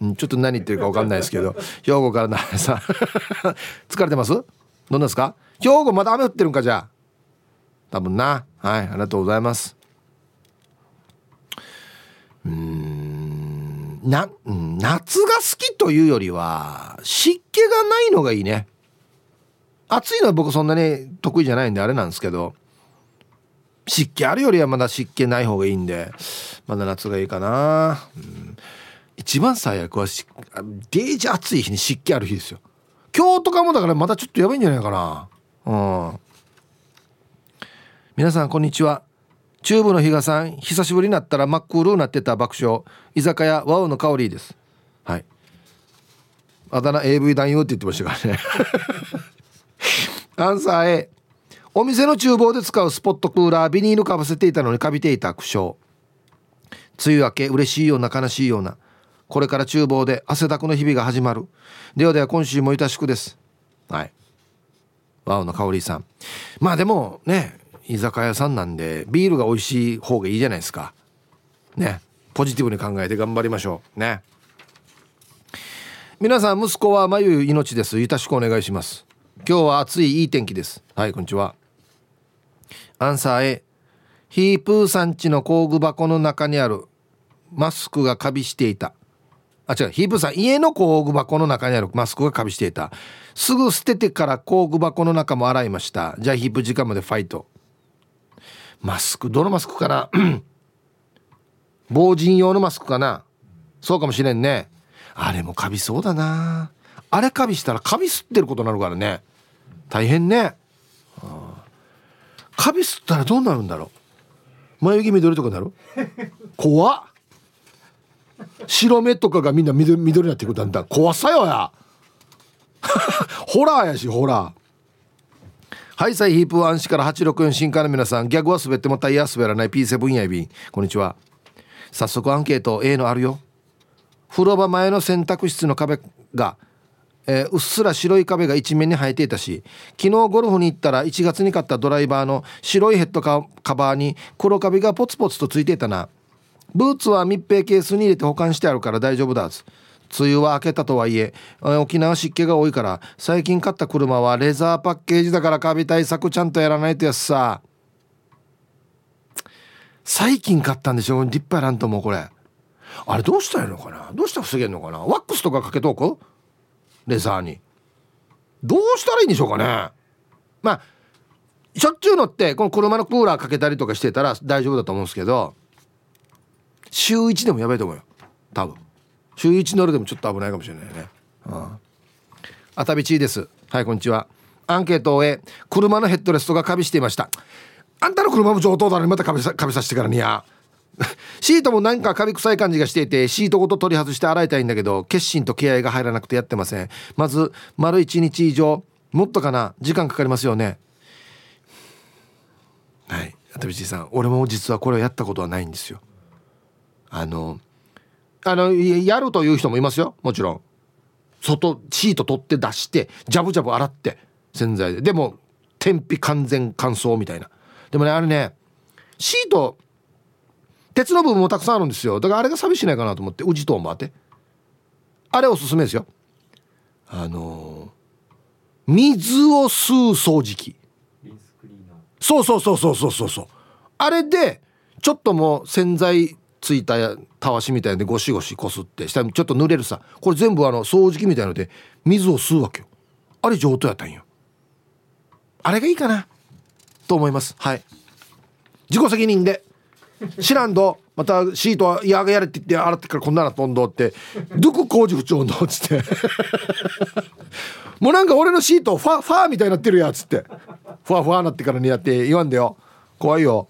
んちょっと何言ってるか分かんないですけど兵庫からなさん。疲れてます？どんなですか？兵庫まだ雨降ってるんかじゃあ。多分な。はいありがとうございます。うん。な夏が好きというよりは湿気がないのがいいね。暑いのは僕そんなに得意じゃないんであれなんですけど湿気あるよりはまだ湿気ない方がいいんでまだ夏がいいかな、一番最悪はしゲージ暑い日に湿気ある日ですよ。今日とかもだからまたちょっとやばいんじゃないかな。うん。皆さんこんにちは。チューブの比嘉さん久しぶりになったら真っ黒になってた爆笑。居酒屋ワオの香りです。はい。あだ名 AV 男優って言ってましたからね。アンサー A お店の厨房で使うスポットクーラービニールかぶせていたのにかびていた苦笑。梅雨明け嬉しいような悲しいような。これから厨房で汗だくの日々が始まる。ではでは今週もいたしくです。はい。ワオの香りさん。まあでもね居酒屋さんなんでビールが美味しい方がいいじゃないですか。ね。ポジティブに考えて頑張りましょう。ね。皆さん息子は眉命です。よろしくお願いします。今日は暑いいい天気です。はいこんにちは。アンサー A ヒープーさんちの工具箱の中にある。マスクがカビしていた。あ違う。ヒープーさん家の工具箱の中にある。マスクがカビしていた。すぐ捨ててから工具箱の中も洗いました。じゃあヒープ時間までファイト。マスクどのマスクかな？防塵用のマスクかな？そうかもしれんね。あれもカビそうだな。あれカビしたらカビ吸ってることになるからね。大変ね。カビ吸ったらどうなるんだろう？眉毛緑とかなる？怖白目とかがみんな緑になってくるんだ。ん怖さよや。ホラーやしホラー。はいサイヒープワン氏から864新刊の皆さんギャグは滑ってもタイヤ滑らない P7 やいびん。こんにちは。早速アンケート A のあるよ。風呂場前の洗濯室の壁がえー、うっすら白い壁が一面に生えていたし昨日ゴルフに行ったら1月に買ったドライバーの白いヘッドカバーに黒カビがポツポツとついていたな。ブーツは密閉ケースに入れて保管してあるから大丈夫だ。梅雨は明けたとはいえ沖縄湿気が多いから最近買った車はレザーパッケージだからカビ対策ちゃんとやらないとやつさ。最近買ったんでしょ？立派やらんと思うこれ。あれどうしたらいいのかな？どうしたら防げんのかな？ワックスとかかけとくレザーに。どうしたらいいんでしょうかね？まあしょっちゅう乗ってこの車のクーラーかけたりとかしてたら大丈夫だと思うんですけど週1でもやばいと思うよ。多分。週1乗るでもちょっと危ないかもしれないね。ああたびちです。はいこんにちは。アンケートを終え車のヘッドレストがカビしていました。あんたの車も上等だね。またカビさカビさせてからにや シートもなんかカビ臭い感じがしていてシートごと取り外して洗いたいんだけど決心と気合が入らなくてやってません。まず丸1日以上もっとかな時間かかりますよね。はいあびちさん。俺も実はこれをやったことはないんですよ。あのあのやるという人もいますよ。もちろん。外シート取って出してジャブジャブ洗って洗剤で。でも天日完全乾燥みたいな。でもねあれねシート鉄の部分もたくさんあるんですよ。だからあれが寂しないかなと思って宇治ともあって。あれおすすめですよ。あのー、水を吸う掃除機。そうそうそうそうそうそうそう。あれでちょっともう洗剤ついたたわしみたいでゴシゴシこすって下にちょっと濡れるさこれ全部あの掃除機みたいので水を吸うわけよ。あれ上等やったんよ。あれがいいかな。と思います。はい。自己責任で。知らんどまたシートはやがやれって言って洗ってからこんなの飛んどってどこ工事不調のっつって。もうなんか俺のシートファファーみたいになってるやつって。ふわふわなってからにやって言わんでよ。怖いよ。